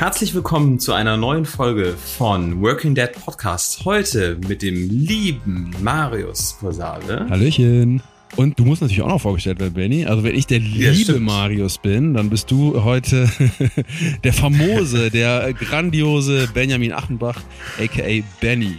Herzlich willkommen zu einer neuen Folge von Working Dad Podcast. Heute mit dem lieben Marius Posade. Hallöchen. Und du musst natürlich auch noch vorgestellt werden, Benny. Also wenn ich der liebe stimmt. Marius bin, dann bist du heute der famose, der grandiose Benjamin Achenbach, aka Benny.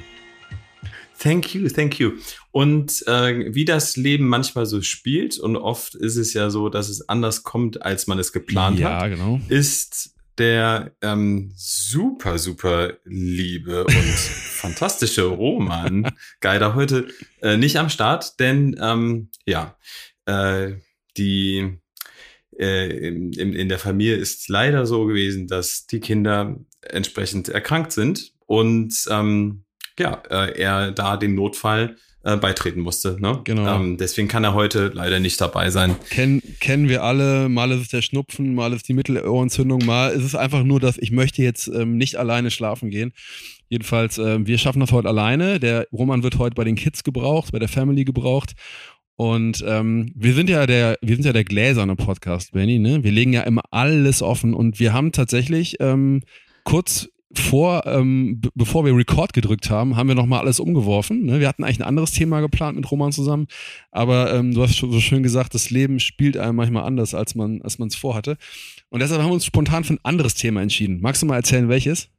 Thank you, thank you. Und äh, wie das Leben manchmal so spielt, und oft ist es ja so, dass es anders kommt, als man es geplant Ja, hat, genau. ist der ähm, super, super liebe und fantastische Roman Geider heute äh, nicht am Start, denn ähm, ja, äh, die äh, in, in der Familie ist leider so gewesen, dass die Kinder entsprechend erkrankt sind und ähm, ja, äh, er da dem Notfall äh, beitreten musste. Ne? Genau. Ähm, deswegen kann er heute leider nicht dabei sein. Ken, kennen wir alle, mal ist es der Schnupfen, mal ist es die Mittelohrentzündung, mal ist es einfach nur, dass ich möchte jetzt ähm, nicht alleine schlafen gehen. Jedenfalls, ähm, wir schaffen das heute alleine. Der Roman wird heute bei den Kids gebraucht, bei der Family gebraucht. Und ähm, wir sind ja der, wir sind ja der gläserne Podcast, Benny, ne? Wir legen ja immer alles offen und wir haben tatsächlich ähm, kurz vor, ähm, bevor wir Record gedrückt haben, haben wir nochmal alles umgeworfen. Ne? Wir hatten eigentlich ein anderes Thema geplant mit Roman zusammen, aber ähm, du hast so schön gesagt, das Leben spielt einem manchmal anders, als man als man es vorhatte. Und deshalb haben wir uns spontan für ein anderes Thema entschieden. Magst du mal erzählen, welches?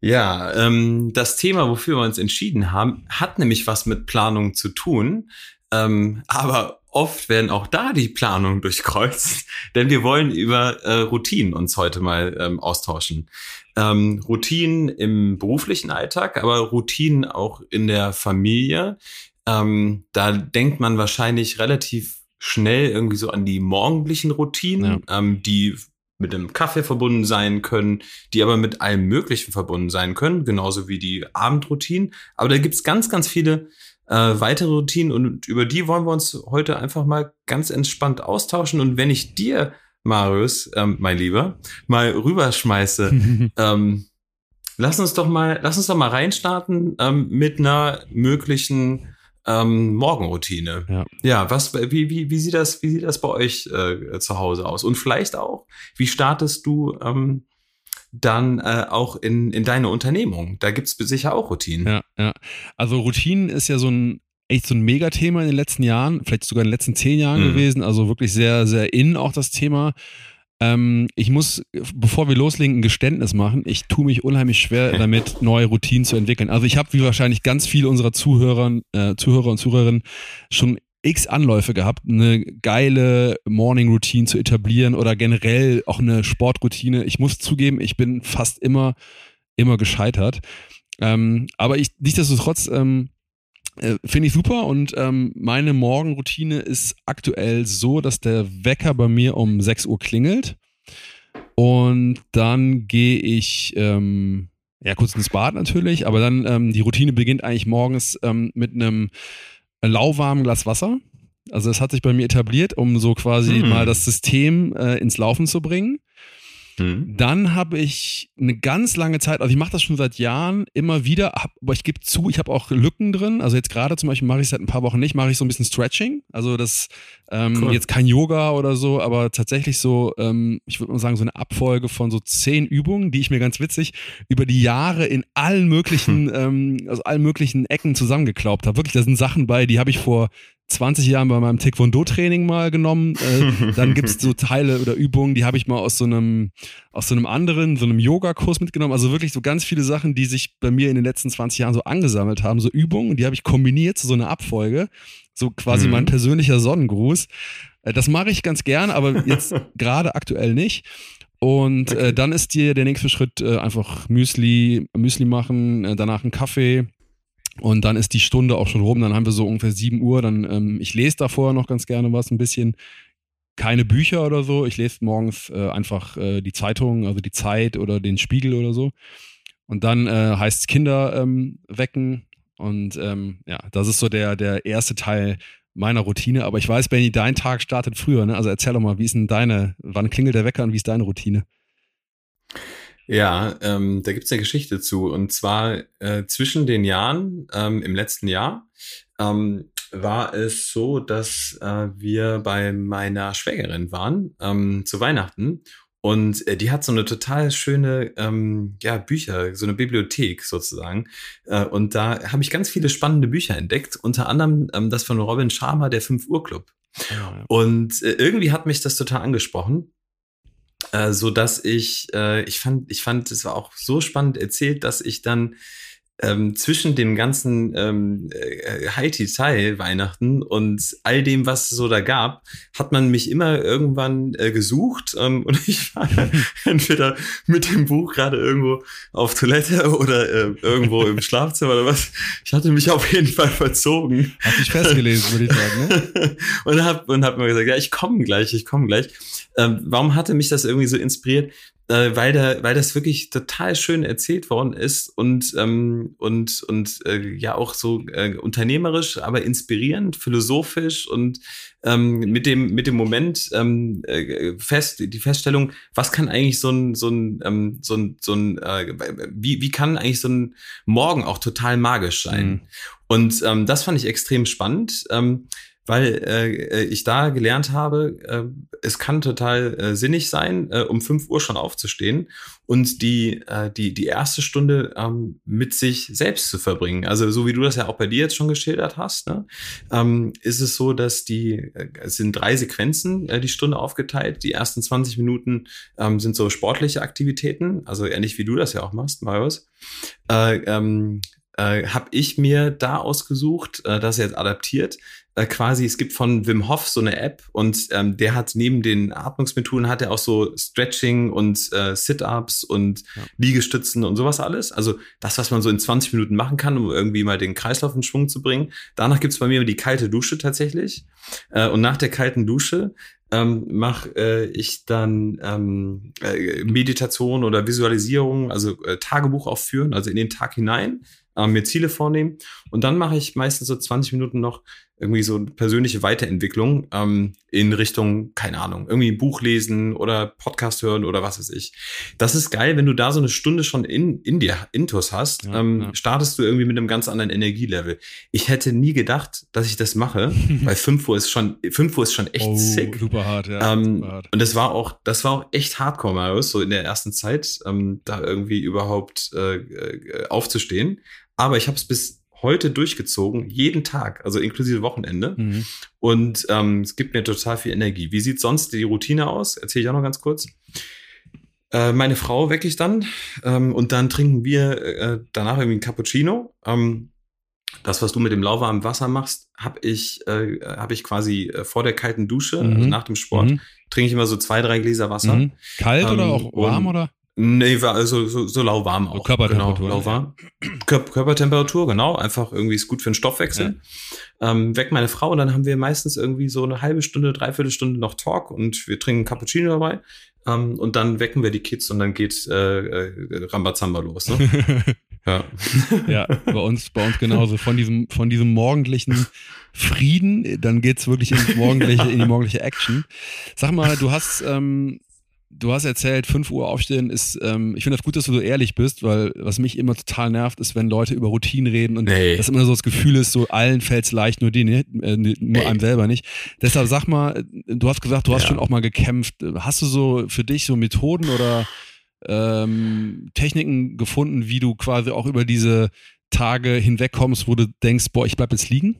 Ja, ähm, das Thema, wofür wir uns entschieden haben, hat nämlich was mit Planung zu tun. Ähm, aber oft werden auch da die Planungen durchkreuzt, denn wir wollen über äh, Routinen uns heute mal ähm, austauschen. Ähm, Routinen im beruflichen Alltag, aber Routinen auch in der Familie. Ähm, da denkt man wahrscheinlich relativ schnell irgendwie so an die morgendlichen Routinen, ähm, die mit dem Kaffee verbunden sein können, die aber mit allem Möglichen verbunden sein können, genauso wie die Abendroutinen. Aber da gibt's ganz, ganz viele äh, weitere Routinen und über die wollen wir uns heute einfach mal ganz entspannt austauschen. Und wenn ich dir, Marius, ähm, mein Lieber, mal rüberschmeiße, ähm, lass uns doch mal, lass uns doch mal reinstarten ähm, mit einer möglichen ähm, Morgenroutine. Ja. Ja, was, wie, wie, wie sieht das, wie sieht das bei euch äh, zu Hause aus? Und vielleicht auch, wie startest du ähm, dann äh, auch in, in deine Unternehmung? Da gibt's sicher auch Routinen. Ja, ja. Also Routinen ist ja so ein echt so ein Megathema in den letzten Jahren, vielleicht sogar in den letzten zehn Jahren Mhm. gewesen. Also wirklich sehr, sehr in auch das Thema. Ähm, ich muss, bevor wir loslegen, ein Geständnis machen. Ich tue mich unheimlich schwer damit, neue Routinen zu entwickeln. Also ich habe, wie wahrscheinlich ganz viele unserer Zuhörern, äh, Zuhörer und Zuhörerinnen, schon x Anläufe gehabt, eine geile Morning Routine zu etablieren oder generell auch eine Sportroutine. Ich muss zugeben, ich bin fast immer, immer gescheitert. Ähm, aber ich, nichtsdestotrotz, ähm, äh, Finde ich super und ähm, meine Morgenroutine ist aktuell so, dass der Wecker bei mir um 6 Uhr klingelt und dann gehe ich ähm, ja kurz ins Bad natürlich, aber dann ähm, die Routine beginnt eigentlich morgens ähm, mit einem lauwarmen Glas Wasser. Also das hat sich bei mir etabliert, um so quasi Hm. mal das System äh, ins Laufen zu bringen. Hm. Dann habe ich eine ganz lange Zeit, also ich mache das schon seit Jahren immer wieder, hab, aber ich gebe zu, ich habe auch Lücken drin. Also jetzt gerade zum Beispiel mache ich seit ein paar Wochen nicht, mache ich so ein bisschen Stretching. Also das ähm, Cool. jetzt kein Yoga oder so, aber tatsächlich so, ähm, ich würde mal sagen, so eine Abfolge von so zehn Übungen, die ich mir ganz witzig über die Jahre in allen möglichen, ähm, aus allen möglichen Ecken zusammengeklaubt habe. Wirklich, da sind Sachen bei, die habe ich vor 20 Jahren bei meinem Taekwondo-Training mal genommen. Äh, dann gibt's so Teile oder Übungen, die habe ich mal aus so einem, aus so einem anderen, so einem Yoga-Kurs mitgenommen. Also wirklich so ganz viele Sachen, die sich bei mir in den letzten 20 Jahren so angesammelt haben, so Übungen, die habe ich kombiniert zu so einer Abfolge. So quasi Mhm. mein persönlicher Sonnengruß. Äh, das mache ich ganz gern, aber jetzt gerade aktuell nicht. Und Okay. äh, dann ist dir der nächste Schritt äh, einfach Müsli, Müsli machen, äh, danach einen Kaffee. Und dann ist die Stunde auch schon rum. Dann haben wir so ungefähr 7 Uhr. Dann, ähm, ich lese da vorher noch ganz gerne was, ein bisschen. keine Bücher oder so. Ich lese morgens äh, einfach äh, die Zeitung, also die Zeit oder den Spiegel oder so. Und dann äh, heißt es Kinder ähm, wecken. Und ähm, ja, das ist so der, der erste Teil meiner Routine. Aber ich weiß, Benny, dein Tag startet früher. Ne? Also erzähl doch mal, wie ist denn deine, wann klingelt der Wecker und wie ist deine Routine? Ja, ähm, da gibt's eine Geschichte zu. Und zwar äh, zwischen den Jahren, ähm, im letzten Jahr, ähm, war es so, dass äh, wir bei meiner Schwägerin waren ähm, zu Weihnachten und äh, die hat so eine total schöne ähm, ja, Bücher, so eine Bibliothek sozusagen. Äh, und da habe ich ganz viele spannende Bücher entdeckt, unter anderem ähm, das von Robin Sharma, der 5 Uhr Club. Ja. Und äh, irgendwie hat mich das total angesprochen. Äh, so dass ich, äh, ich fand, ich fand, es war auch so spannend erzählt, dass ich dann ähm, zwischen dem ganzen ähm, äh, Haiti-Tai Weihnachten und all dem, was es so da gab, hat man mich immer irgendwann äh, gesucht ähm, und ich war entweder mit dem Buch gerade irgendwo auf Toilette oder äh, irgendwo im Schlafzimmer oder was. Ich hatte mich auf jeden Fall verzogen. Hat dich festgelesen, würde ich sagen, ne? und hab und hab mir gesagt, ja, ich komme gleich, ich komme gleich. Ähm, warum hatte mich das irgendwie so inspiriert? Äh, weil, da, weil das wirklich total schön erzählt worden ist und, ähm, und, und äh, ja auch so äh, unternehmerisch, aber inspirierend, philosophisch und ähm, mit, dem, mit dem Moment ähm, äh, fest, die Feststellung, was kann eigentlich so ein, so ein, ähm, so ein, so ein äh, wie, wie kann eigentlich so ein Morgen auch total magisch sein? Mhm. Und ähm, das fand ich extrem spannend. Ähm, weil äh, ich da gelernt habe, äh, es kann total äh, sinnig sein, äh, um fünf Uhr schon aufzustehen und die, äh, die, die erste Stunde ähm, mit sich selbst zu verbringen. Also so wie du das ja auch bei dir jetzt schon geschildert hast, ne, ähm, ist es so, dass die, äh, es sind drei Sequenzen, äh, die Stunde aufgeteilt. Die ersten 20 Minuten ähm, sind so sportliche Aktivitäten, also ähnlich wie du das ja auch machst, Marius. Äh, ähm, äh, habe ich mir da ausgesucht, äh, das jetzt adaptiert, äh, quasi, es gibt von Wim Hof so eine App und ähm, der hat neben den Atmungsmethoden hat er auch so Stretching und äh, Sit-Ups und ja. Liegestützen und sowas alles. Also das, was man so in 20 Minuten machen kann, um irgendwie mal den Kreislauf in Schwung zu bringen. Danach gibt's bei mir die kalte Dusche tatsächlich. Äh, und nach der kalten Dusche ähm, mache äh, ich dann ähm, äh, Meditation oder Visualisierung, also äh, Tagebuch aufführen, also in den Tag hinein äh, mir Ziele vornehmen. Und dann mache ich meistens so 20 Minuten noch irgendwie so persönliche Weiterentwicklung ähm, in Richtung, keine Ahnung, irgendwie ein Buch lesen oder Podcast hören oder was weiß ich. Das ist geil, wenn du da so eine Stunde schon in, in dir Intus hast, ja, ähm, ja. startest du irgendwie mit einem ganz anderen Energielevel. Ich hätte nie gedacht, dass ich das mache, weil 5 Uhr ist schon, 5 Uhr ist schon echt oh, sick. Super hart, ja. Ähm, super hart. Und das war auch, das war auch echt hardcore, Marius, so in der ersten Zeit, ähm, da irgendwie überhaupt äh, äh aufzustehen. Aber ich habe es bis heute durchgezogen, jeden Tag, also inklusive Wochenende. Mhm. Und ähm, es gibt mir total viel Energie. Wie sieht sonst die Routine aus? Erzähle ich auch noch ganz kurz. Äh, meine Frau wecke ich dann ähm, und dann trinken wir äh, danach irgendwie ein Cappuccino. Ähm, das, was du mit dem lauwarmen Wasser machst, habe ich, äh, hab ich quasi äh, vor der kalten Dusche, mhm. also nach dem Sport, mhm. trinke ich immer so zwei, drei Gläser Wasser. Mhm. Kalt oder ähm, auch warm oder? Nee, war also so, so lauwarm auch. Körpertemperatur. Genau, lauwarm. Körpertemperatur, genau. Einfach irgendwie ist gut für den Stoffwechsel. Ja. Ähm, weg meine Frau und dann haben wir meistens irgendwie so eine halbe Stunde, dreiviertel Stunde noch Talk und wir trinken Cappuccino dabei. Ähm, und dann wecken wir die Kids und dann geht äh, äh, Rambazamba los. Ne? ja. ja, bei uns, bei uns genauso. Von diesem, von diesem morgendlichen Frieden, dann geht's wirklich ins morgendliche, in die morgendliche Action. Sag mal, du hast ähm, du hast erzählt, 5 Uhr aufstehen ist, ähm, ich finde das gut, dass du so ehrlich bist, weil was mich immer total nervt, ist, wenn Leute über Routinen reden und nee. das immer so das Gefühl ist, so allen fällt es leicht, nur die nicht, äh, nur nee. einem selber nicht. Deshalb sag mal, du hast gesagt, du hast ja. schon auch mal gekämpft. Hast du so für dich so Methoden oder ähm, Techniken gefunden, wie du quasi auch über diese Tage hinwegkommst, wo du denkst, boah, ich bleib jetzt liegen?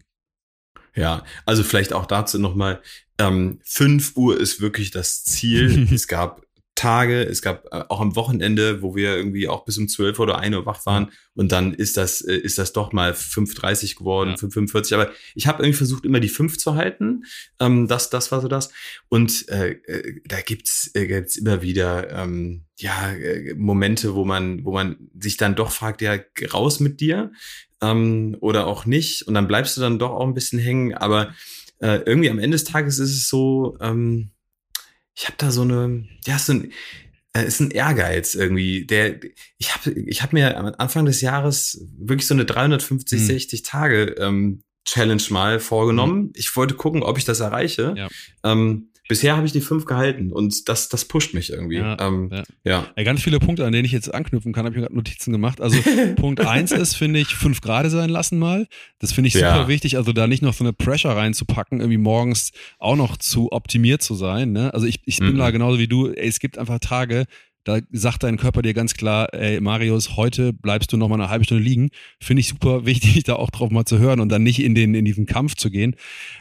Ja, also vielleicht auch dazu nochmal, ähm, 5 Uhr ist wirklich das Ziel. es gab Tage, es gab äh, auch am Wochenende, wo wir irgendwie auch bis um 12 oder 1 Uhr wach waren und dann ist das, äh, ist das doch mal 5.30 geworden, ja. 5.45. Aber ich habe irgendwie versucht, immer die 5 zu halten. Ähm, das, das war so das. Und äh, äh, da gibt's, äh, gibt's immer wieder ähm, ja, äh, Momente, wo man, wo man sich dann doch fragt, ja, raus mit dir ähm, oder auch nicht. Und dann bleibst du dann doch auch ein bisschen hängen. Aber äh, irgendwie am Ende des Tages ist es so, ähm, ich habe da so eine, ja, so ein, äh, ist ein Ehrgeiz irgendwie. Der, ich habe ich hab mir am Anfang des Jahres wirklich so eine 350, mhm. 60 Tage ähm, Challenge mal vorgenommen. Mhm. Ich wollte gucken, ob ich das erreiche. Ja. Ähm, bisher habe ich die fünf gehalten und das, das pusht mich irgendwie. Ja, ähm, ja. ja. ja. Ganz viele Punkte, an denen ich jetzt anknüpfen kann, habe ich mir gerade Notizen gemacht. Also Punkt eins ist, finde ich, fünf Grad sein lassen mal. Das finde ich super wichtig. Also da nicht noch so eine Pressure reinzupacken, irgendwie morgens auch noch zu optimiert zu sein. Ne? Also ich, ich bin mhm. da genauso wie du. Ey, es gibt einfach Tage, da sagt dein Körper dir ganz klar, ey, Marius, heute bleibst du noch mal eine halbe Stunde liegen. Finde ich super wichtig, da auch drauf mal zu hören und dann nicht in den in diesen Kampf zu gehen.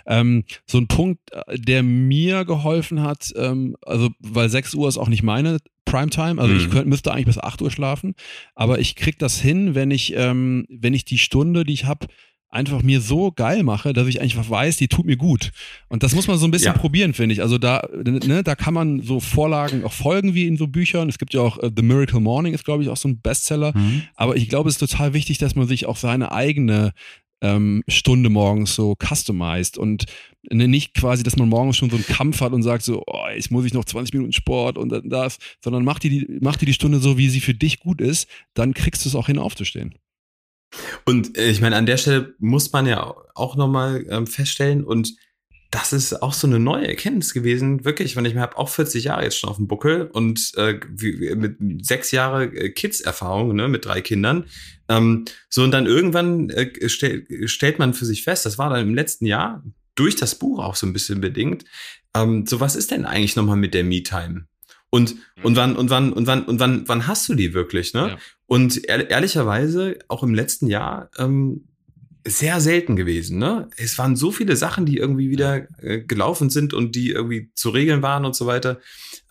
Ähm, so ein Punkt, äh, der mir geholfen hat, ähm, also weil 6 Uhr ist auch nicht meine Primetime, also mhm. ich könnte, müsste eigentlich bis 8 Uhr schlafen, aber ich krieg das hin, wenn ich ähm, wenn ich die Stunde, die ich habe, einfach mir so geil mache, dass ich einfach weiß, die tut mir gut. Und das muss man so ein bisschen ja. probieren, finde ich. Also da, ne, da kann man so Vorlagen auch folgen wie in so Büchern. Es gibt ja auch uh, The Miracle Morning ist, glaube ich, auch so ein Bestseller. Mhm. Aber ich glaube, es ist total wichtig, dass man sich auch seine eigene ähm, Stunde morgens so customized und ne, nicht quasi, dass man morgens schon so einen Kampf hat und sagt so, oh, jetzt muss ich noch 20 Minuten Sport und das, sondern mach dir die, mach dir die Stunde so, wie sie für dich gut ist, dann kriegst du es auch hin aufzustehen. Und äh, ich meine, an der Stelle muss man ja auch nochmal ähm, feststellen, und das ist auch so eine neue Erkenntnis gewesen, wirklich, wenn ich mir habe auch 40 Jahre jetzt schon auf dem Buckel und äh, wie, mit sechs Jahre äh, Kids-Erfahrung, ne, mit drei Kindern. Ähm, so, und dann irgendwann äh, stell, stellt man für sich fest, das war dann im letzten Jahr, durch das Buch auch so ein bisschen bedingt, ähm, so was ist denn eigentlich nochmal mit der Me-Time? Und, mhm. und wann, und wann, und wann, und wann, wann hast du die wirklich, ne? Ja. Und ehr, ehrlicherweise, auch im letzten Jahr, ähm, sehr selten gewesen, ne? Es waren so viele Sachen, die irgendwie wieder äh, gelaufen sind und die irgendwie zu regeln waren und so weiter.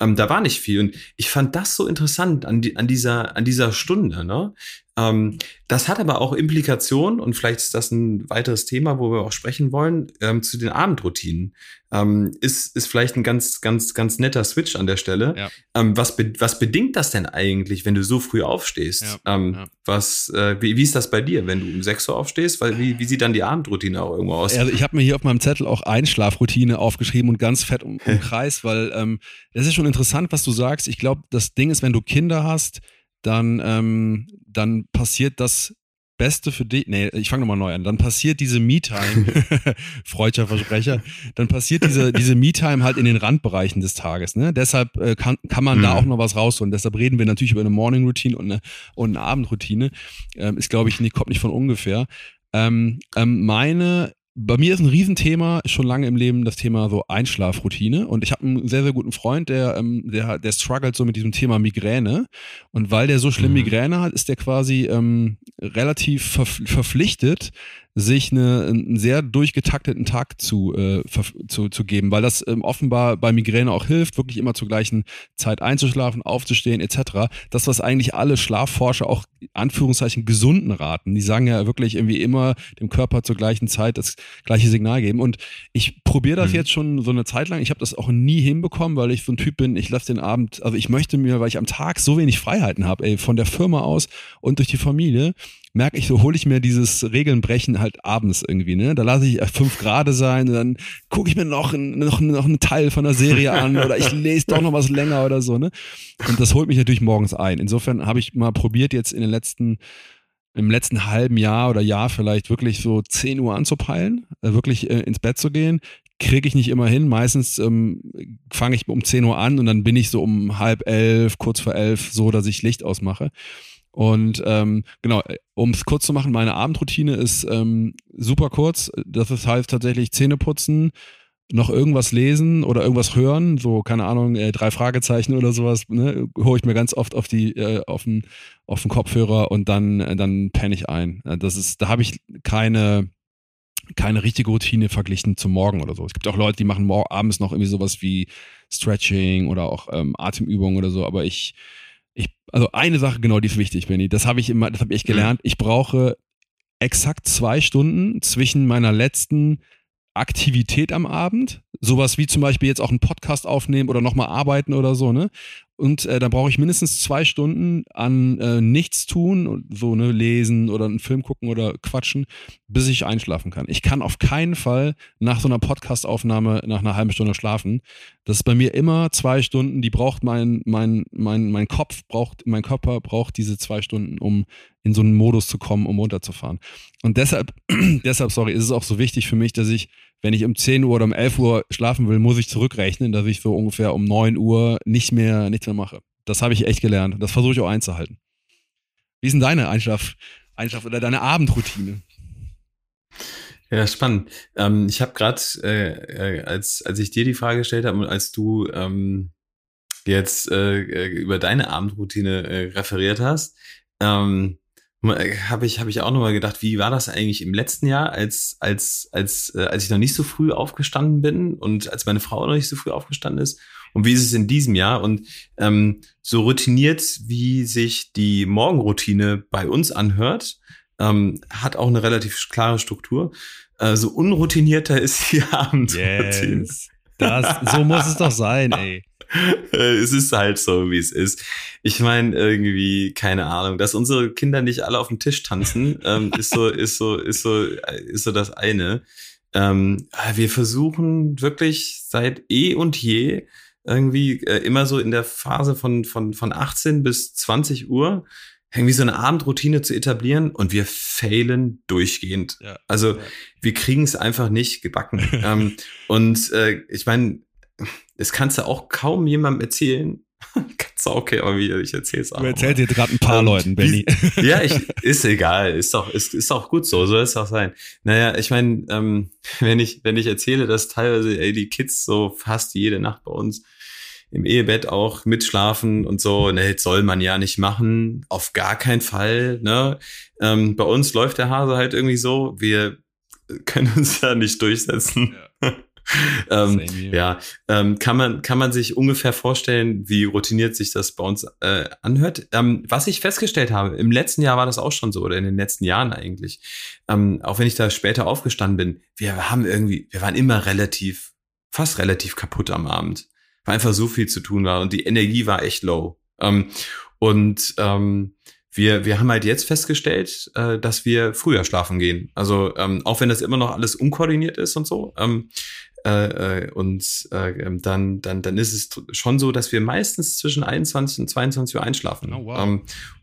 Ähm, da war nicht viel. Und ich fand das so interessant an, die, an dieser, an dieser Stunde, ne? Ähm, das hat aber auch Implikationen und vielleicht ist das ein weiteres Thema, wo wir auch sprechen wollen, ähm, zu den Abendroutinen. Ähm, ist, ist vielleicht ein ganz, ganz, ganz netter Switch an der Stelle. Ja. Ähm, was, be was bedingt das denn eigentlich, wenn du so früh aufstehst? Ja, ähm, ja. Was, äh, wie, wie ist das bei dir, wenn du um 6 Uhr aufstehst? Weil, wie, wie sieht dann die Abendroutine auch irgendwo aus? Also ich habe mir hier auf meinem Zettel auch Einschlafroutine aufgeschrieben und ganz fett um, um Kreis, weil ähm, das ist schon interessant, was du sagst. Ich glaube, das Ding ist, wenn du Kinder hast, dann, ähm, dann passiert das Beste für dich, nee, ich fange nochmal neu an, dann passiert diese Me-Time, freudscher Versprecher, dann passiert diese, diese Me-Time halt in den Randbereichen des Tages, ne? Deshalb äh, kann, kann man mhm. da auch noch was rausholen. Deshalb reden wir natürlich über eine Morning-Routine und eine, und eine Abendroutine. Ähm, ist, glaube ich, nicht, kommt nicht von ungefähr. Ähm, ähm, meine bei mir ist ein Riesenthema schon lange im Leben das Thema so Einschlafroutine. Und ich habe einen sehr, sehr guten Freund, der, ähm, der, der struggelt so mit diesem Thema Migräne. Und weil der so schlimm mhm. Migräne hat, ist der quasi ähm, relativ ver verpflichtet, sich eine, einen sehr durchgetakteten Tag zu, äh, zu, zu geben, weil das ähm, offenbar bei Migräne auch hilft, wirklich immer zur gleichen Zeit einzuschlafen, aufzustehen etc. Das, was eigentlich alle Schlafforscher auch Anführungszeichen gesunden raten. Die sagen ja wirklich irgendwie immer dem Körper zur gleichen Zeit das gleiche Signal geben. Und ich probiere das mhm. jetzt schon so eine Zeit lang. Ich habe das auch nie hinbekommen, weil ich so ein Typ bin, ich lasse den Abend, also ich möchte mir, weil ich am Tag so wenig Freiheiten habe, ey, von der Firma aus und durch die Familie, merke ich, so hole ich mir dieses Regelnbrechen halt abends irgendwie, ne? Da lasse ich fünf Grade sein und dann gucke ich mir noch, noch, noch einen Teil von der Serie an oder ich lese doch noch was länger oder so, ne? Und das holt mich natürlich morgens ein. Insofern habe ich mal probiert, jetzt in den letzten im letzten halben Jahr oder Jahr vielleicht wirklich so 10 Uhr anzupeilen, äh, wirklich äh, ins Bett zu gehen. Kriege ich nicht immer hin. Meistens ähm, fange ich um 10 Uhr an und dann bin ich so um halb elf, kurz vor elf, so, dass ich Licht ausmache. Und ähm, genau, um es kurz zu machen, meine Abendroutine ist ähm, super kurz. Das heißt tatsächlich Zähne putzen, noch irgendwas lesen oder irgendwas hören, so keine Ahnung, äh, drei Fragezeichen oder sowas, ne, hole ich mir ganz oft auf die äh, auf den auf den Kopfhörer und dann äh, dann penne ich ein. Äh, das ist, da habe ich keine keine richtige Routine verglichen zum Morgen oder so. Es gibt auch Leute, die machen abends noch irgendwie sowas wie Stretching oder auch ähm, Atemübungen oder so, aber ich ich, also eine Sache genau, die ist wichtig, Benny. Das habe ich immer, das habe ich gelernt. Ich brauche exakt zwei Stunden zwischen meiner letzten Aktivität am Abend, sowas wie zum Beispiel jetzt auch einen Podcast aufnehmen oder nochmal arbeiten oder so, ne? Und äh, dann brauche ich mindestens zwei Stunden an äh, nichts tun so ne lesen oder einen Film gucken oder quatschen, bis ich einschlafen kann. Ich kann auf keinen Fall nach so einer Podcastaufnahme nach einer halben Stunde schlafen. Das ist bei mir immer zwei Stunden. Die braucht mein mein mein mein Kopf braucht mein Körper braucht diese zwei Stunden, um in so einen Modus zu kommen, um runterzufahren. Und deshalb deshalb sorry ist es auch so wichtig für mich, dass ich wenn ich um 10 Uhr oder um 11 Uhr schlafen will, muss ich zurückrechnen, dass ich so ungefähr um 9 Uhr nicht mehr, nichts mehr mache. Das habe ich echt gelernt. Das versuche ich auch einzuhalten. Wie ist denn deine Einschlaf, Einschlaf oder deine Abendroutine? Ja, spannend. Ähm, ich habe gerade, äh, äh, als, als ich dir die Frage gestellt habe und als du ähm, jetzt äh, äh über deine Abendroutine äh, referiert hast, ähm, habe ich, hab ich auch nochmal gedacht, wie war das eigentlich im letzten Jahr, als, als, als, äh, als ich noch nicht so früh aufgestanden bin und als meine Frau noch nicht so früh aufgestanden ist? Und wie ist es in diesem Jahr? Und ähm, so routiniert, wie sich die Morgenroutine bei uns anhört, ähm, hat auch eine relativ klare Struktur. Äh, so unroutinierter ist die Abendroutine. Yes. Das, so muss es doch sein, ey. Es ist halt so, wie es ist. Ich meine, irgendwie, keine Ahnung, dass unsere Kinder nicht alle auf dem Tisch tanzen, ähm, ist so, ist so, ist so, ist so das eine. Ähm, wir versuchen wirklich seit eh und je irgendwie äh, immer so in der Phase von, von, von 18 bis 20 Uhr irgendwie so eine Abendroutine zu etablieren und wir failen durchgehend. Ja, also ja. wir kriegen es einfach nicht gebacken. ähm, und äh, ich meine, das kannst du auch kaum jemandem erzählen. kannst du okay, aber wie, ich erzähl's auch. Du erzählst dir gerade ein paar Leuten, Benny. ja, ich, ist egal, ist doch, ist, ist auch gut so, soll es auch sein. Naja, ich meine, ähm, wenn ich, wenn ich erzähle, dass teilweise ey, die Kids so fast jede Nacht bei uns im Ehebett auch mitschlafen und so, ne, das soll man ja nicht machen, auf gar keinen Fall, ne. Ähm, bei uns läuft der Hase halt irgendwie so, wir können uns ja nicht durchsetzen. Ja. ähm, ja, ähm, kann man kann man sich ungefähr vorstellen, wie routiniert sich das bei uns äh, anhört. Ähm, was ich festgestellt habe, im letzten Jahr war das auch schon so oder in den letzten Jahren eigentlich. Ähm, auch wenn ich da später aufgestanden bin, wir haben irgendwie, wir waren immer relativ, fast relativ kaputt am Abend, weil einfach so viel zu tun war und die Energie war echt low. Ähm, und ähm, wir, wir haben halt jetzt festgestellt, äh, dass wir früher schlafen gehen. Also ähm, auch wenn das immer noch alles unkoordiniert ist und so, ähm, äh, äh, und äh, ähm, dann, dann, dann ist es schon so, dass wir meistens zwischen 21 und 22 Uhr einschlafen. Oh, wow. ähm,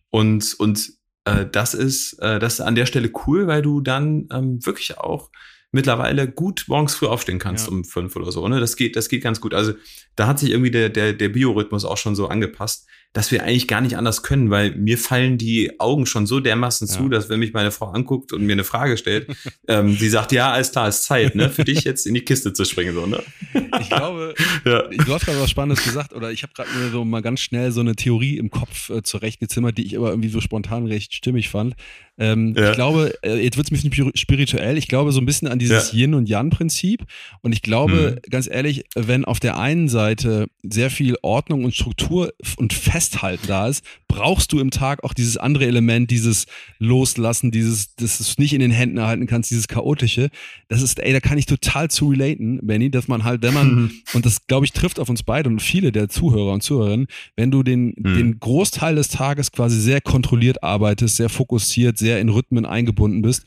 und und äh, das ist äh, das ist an der Stelle cool, weil du dann ähm, wirklich auch mittlerweile gut morgens früh aufstehen kannst ja. um fünf oder so. Ne? Das geht, das geht ganz gut. Also da hat sich irgendwie der, der, der Biorhythmus auch schon so angepasst dass wir eigentlich gar nicht anders können, weil mir fallen die Augen schon so dermaßen ja. zu, dass wenn mich meine Frau anguckt und mir eine Frage stellt, ähm, sie sagt, ja, alles klar, ist Zeit, ne, für dich jetzt in die Kiste zu springen, so, ne? Ich glaube, ja. du hast gerade was Spannendes gesagt, oder ich habe gerade mir so mal ganz schnell so eine Theorie im Kopf äh, zurechtgezimmert, die ich aber irgendwie so spontan recht stimmig fand. Ähm, ja. Ich glaube, äh, jetzt wird es ein bisschen spirituell, ich glaube so ein bisschen an dieses ja. Yin- und Yang-Prinzip. Und ich glaube, mhm. ganz ehrlich, wenn auf der einen Seite sehr viel Ordnung und Struktur und Festhalten da ist, brauchst du im Tag auch dieses andere Element, dieses Loslassen, dieses, dass du es nicht in den Händen erhalten kannst, dieses Chaotische. Das ist, ey, da kann ich total zu relaten, Benny, dass man halt, wenn man, mhm. und das glaube ich trifft auf uns beide und viele der Zuhörer und Zuhörerinnen, wenn du den, mhm. den Großteil des Tages quasi sehr kontrolliert arbeitest, sehr fokussiert, sehr sehr in Rhythmen eingebunden bist,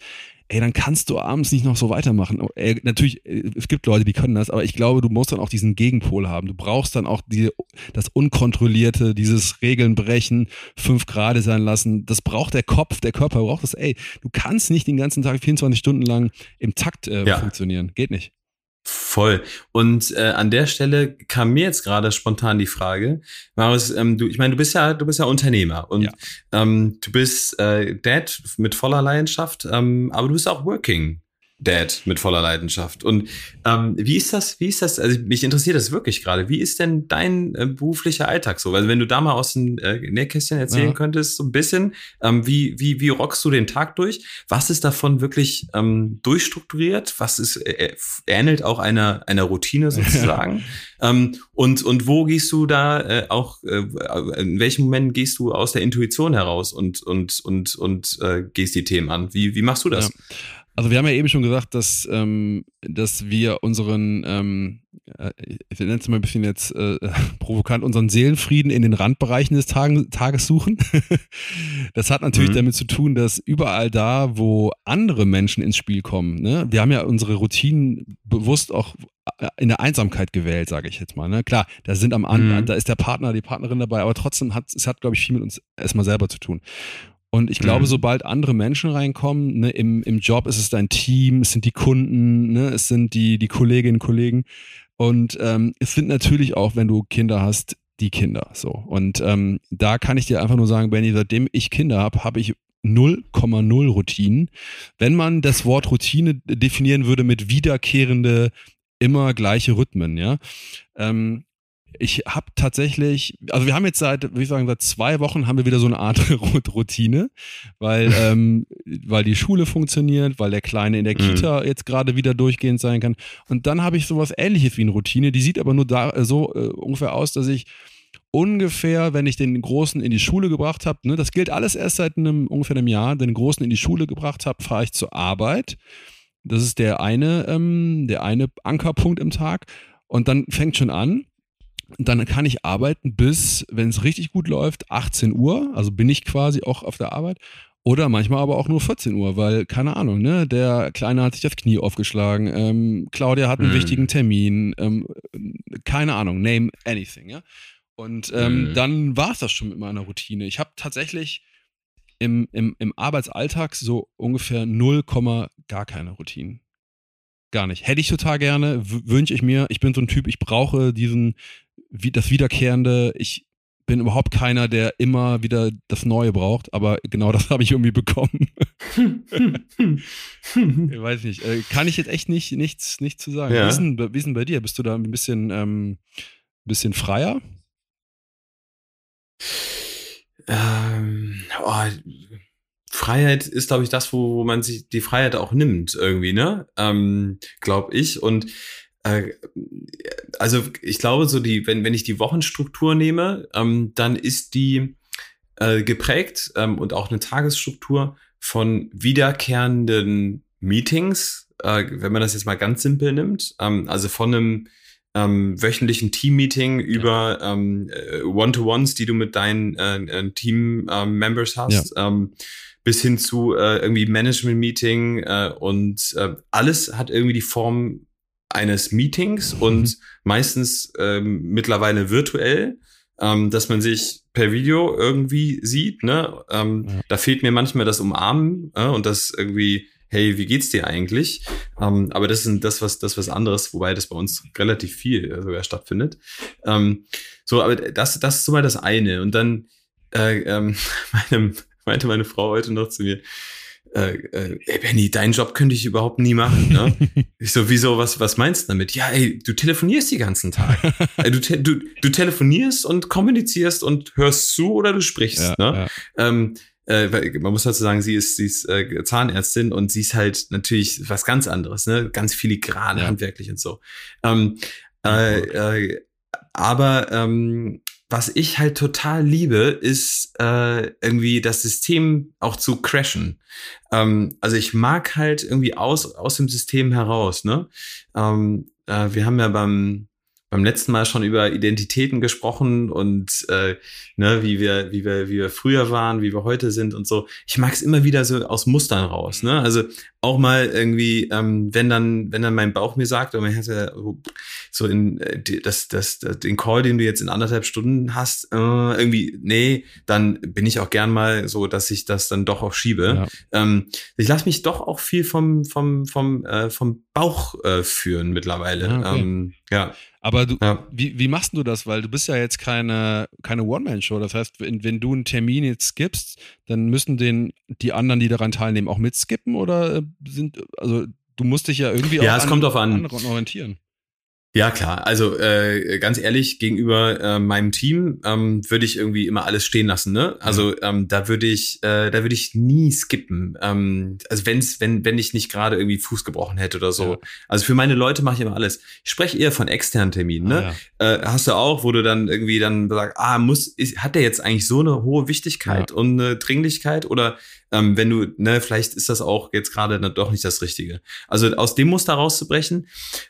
ey, dann kannst du abends nicht noch so weitermachen. Ey, natürlich, äh, es gibt Leute, die können das, aber ich glaube, du musst dann auch diesen Gegenpol haben. Du brauchst dann auch die, das Unkontrollierte, dieses Regeln brechen, fünf Grade sein lassen. Das braucht der Kopf, der Körper braucht das. Ey, du kannst nicht den ganzen Tag 24 Stunden lang im Takt äh, ja. funktionieren. Geht nicht. Voll. Und äh, an der Stelle kam mir jetzt gerade spontan die Frage, Marius, ähm, du, ich meine, du bist ja, du bist ja Unternehmer und ja. Ähm, du bist äh, Dad mit voller Leidenschaft, ähm, aber du bist auch Working Dad mit voller Leidenschaft. Und ähm, wie ist das, wie ist das, also mich interessiert das wirklich gerade, wie ist denn dein äh, beruflicher Alltag so? Also wenn du da mal aus dem äh, Nähkästchen erzählen ja. könntest, so ein bisschen, ähm, wie, wie, wie rockst du den Tag durch? Was ist davon wirklich ähm, durchstrukturiert? Was ist, äh, ähnelt auch einer, einer Routine sozusagen? ähm, und, und wo gehst du da äh, auch, äh, in welchem Moment gehst du aus der Intuition heraus und, und, und, und äh, gehst die Themen an? Wie, wie machst du das? Ja. Also wir haben ja eben schon gesagt, dass, ähm, dass wir unseren, ähm, äh, ich nenne es mal ein bisschen jetzt äh, provokant, unseren Seelenfrieden in den Randbereichen des Tagen, Tages suchen. das hat natürlich mhm. damit zu tun, dass überall da, wo andere Menschen ins Spiel kommen, ne, wir haben ja unsere Routinen bewusst auch äh, in der Einsamkeit gewählt, sage ich jetzt mal. Ne? Klar, da sind am mhm. da ist der Partner, die Partnerin dabei, aber trotzdem hat es hat, glaube ich, viel mit uns erstmal selber zu tun. Und ich glaube, mhm. sobald andere Menschen reinkommen, ne, im, im Job ist es dein Team, es sind die Kunden, ne, es sind die, die Kolleginnen und Kollegen. Und ähm, es sind natürlich auch, wenn du Kinder hast, die Kinder. So. Und ähm, da kann ich dir einfach nur sagen, Benny, seitdem ich Kinder habe, habe ich 0,0 Routinen. Wenn man das Wort Routine definieren würde mit wiederkehrende, immer gleiche Rhythmen, ja. Ähm, ich habe tatsächlich, also wir haben jetzt seit, würde ich sagen, seit zwei Wochen haben wir wieder so eine Art Routine, weil, ähm, weil die Schule funktioniert, weil der Kleine in der mhm. Kita mhm. jetzt gerade wieder durchgehend sein kann. Und dann habe ich sowas ähnliches wie eine Routine, die sieht aber nur da äh, so äh, ungefähr aus, dass ich ungefähr, wenn ich den Großen in die Schule gebracht habe, ne, das gilt alles erst seit einem ungefähr einem Jahr, den Großen in die Schule gebracht habe, fahre ich zur Arbeit. Das ist der eine, ähm, der eine Ankerpunkt im Tag. Und dann fängt schon an, dann kann ich arbeiten bis, wenn es richtig gut läuft, 18 Uhr. Also bin ich quasi auch auf der Arbeit. Oder manchmal aber auch nur 14 Uhr, weil, keine Ahnung, ne, der Kleine hat sich das Knie aufgeschlagen, ähm, Claudia hat einen mm. wichtigen Termin, ähm, keine Ahnung, name anything, ja. Und ähm, mm. dann war es das schon mit meiner Routine. Ich habe tatsächlich im, im, im Arbeitsalltag so ungefähr 0, gar keine Routinen. Gar nicht. Hätte ich total gerne, wünsche ich mir. Ich bin so ein Typ, ich brauche diesen, wie das Wiederkehrende. Ich bin überhaupt keiner, der immer wieder das Neue braucht, aber genau das habe ich irgendwie bekommen. ich weiß nicht. Äh, kann ich jetzt echt nicht, nichts, nichts zu sagen. Ja. Wie, ist denn, wie ist denn bei dir? Bist du da ein bisschen, ähm, bisschen freier? Ähm, oh, Freiheit ist, glaube ich, das, wo, wo man sich die Freiheit auch nimmt, irgendwie, ne? Ähm, glaube ich. Und also ich glaube, so die, wenn, wenn ich die Wochenstruktur nehme, ähm, dann ist die äh, geprägt ähm, und auch eine Tagesstruktur von wiederkehrenden Meetings, äh, wenn man das jetzt mal ganz simpel nimmt. Ähm, also von einem ähm, wöchentlichen Team-Meeting über ähm, äh, One-to-Ones, die du mit deinen äh, äh Team-Members hast. Ja. Ähm, bis hin zu äh, irgendwie Management-Meeting äh, und äh, alles hat irgendwie die Form eines Meetings mhm. und meistens ähm, mittlerweile virtuell, ähm, dass man sich per Video irgendwie sieht. Ne? Ähm, ja. Da fehlt mir manchmal das Umarmen äh, und das irgendwie, hey, wie geht's dir eigentlich? Ähm, aber das ist das was das was anderes, wobei das bei uns relativ viel äh, sogar stattfindet. Ähm, so, aber das das ist so mal das eine und dann äh, ähm, meinem meinte meine Frau heute noch zu mir, äh, äh, ey Benny, deinen Job könnte ich überhaupt nie machen. Ne? ich so, wieso, was, was meinst du damit? Ja, ey, du telefonierst den ganzen Tag. du, te du, du telefonierst und kommunizierst und hörst zu oder du sprichst. Ja, ne? Ja. Ähm, äh, man muss dazu sagen, sie ist, sie ist äh, Zahnärztin und sie ist halt natürlich was ganz anderes, ne? Ganz filigran, ja. handwerklich und so. Ähm, äh, äh, aber ähm, was ich halt total liebe, ist äh, irgendwie das System auch zu crashen. Ähm, also ich mag halt irgendwie aus aus dem System heraus. Ne, ähm, äh, wir haben ja beim beim letzten Mal schon über Identitäten gesprochen und äh, ne, wie wir, wie wir, wie wir früher waren, wie wir heute sind und so. Ich mag es immer wieder so aus Mustern raus. Ne? Also auch mal irgendwie, ähm, wenn dann, wenn dann mein Bauch mir sagt, oder man hätte so in äh, das, das, das, den Call, den du jetzt in anderthalb Stunden hast, äh, irgendwie, nee, dann bin ich auch gern mal so, dass ich das dann doch auch schiebe. Ja. Ähm, ich lasse mich doch auch viel vom, vom, vom, äh, vom Bauch äh, führen mittlerweile. Ja, okay. ähm, ja. Aber du, ja. wie, wie machst du das? Weil du bist ja jetzt keine, keine One-Man-Show. Das heißt, wenn, wenn du einen Termin jetzt skippst, dann müssen den die anderen, die daran teilnehmen, auch mitskippen oder äh, sind, also du musst dich ja irgendwie ja, auch es an, kommt auf an. anderen orientieren. Ja, klar. Also äh, ganz ehrlich, gegenüber äh, meinem Team ähm, würde ich irgendwie immer alles stehen lassen. Ne? Also ähm, da würde ich, äh, da würde ich nie skippen. Ähm, also wenn's, wenn, wenn ich nicht gerade irgendwie Fuß gebrochen hätte oder so. Ja. Also für meine Leute mache ich immer alles. Ich spreche eher von externen Terminen. Ne? Ah, ja. äh, hast du auch, wo du dann irgendwie dann sagst, ah, muss, ist, hat der jetzt eigentlich so eine hohe Wichtigkeit ja. und eine Dringlichkeit oder ähm, wenn du, ne, vielleicht ist das auch jetzt gerade doch nicht das Richtige. Also aus dem Muster rauszubrechen,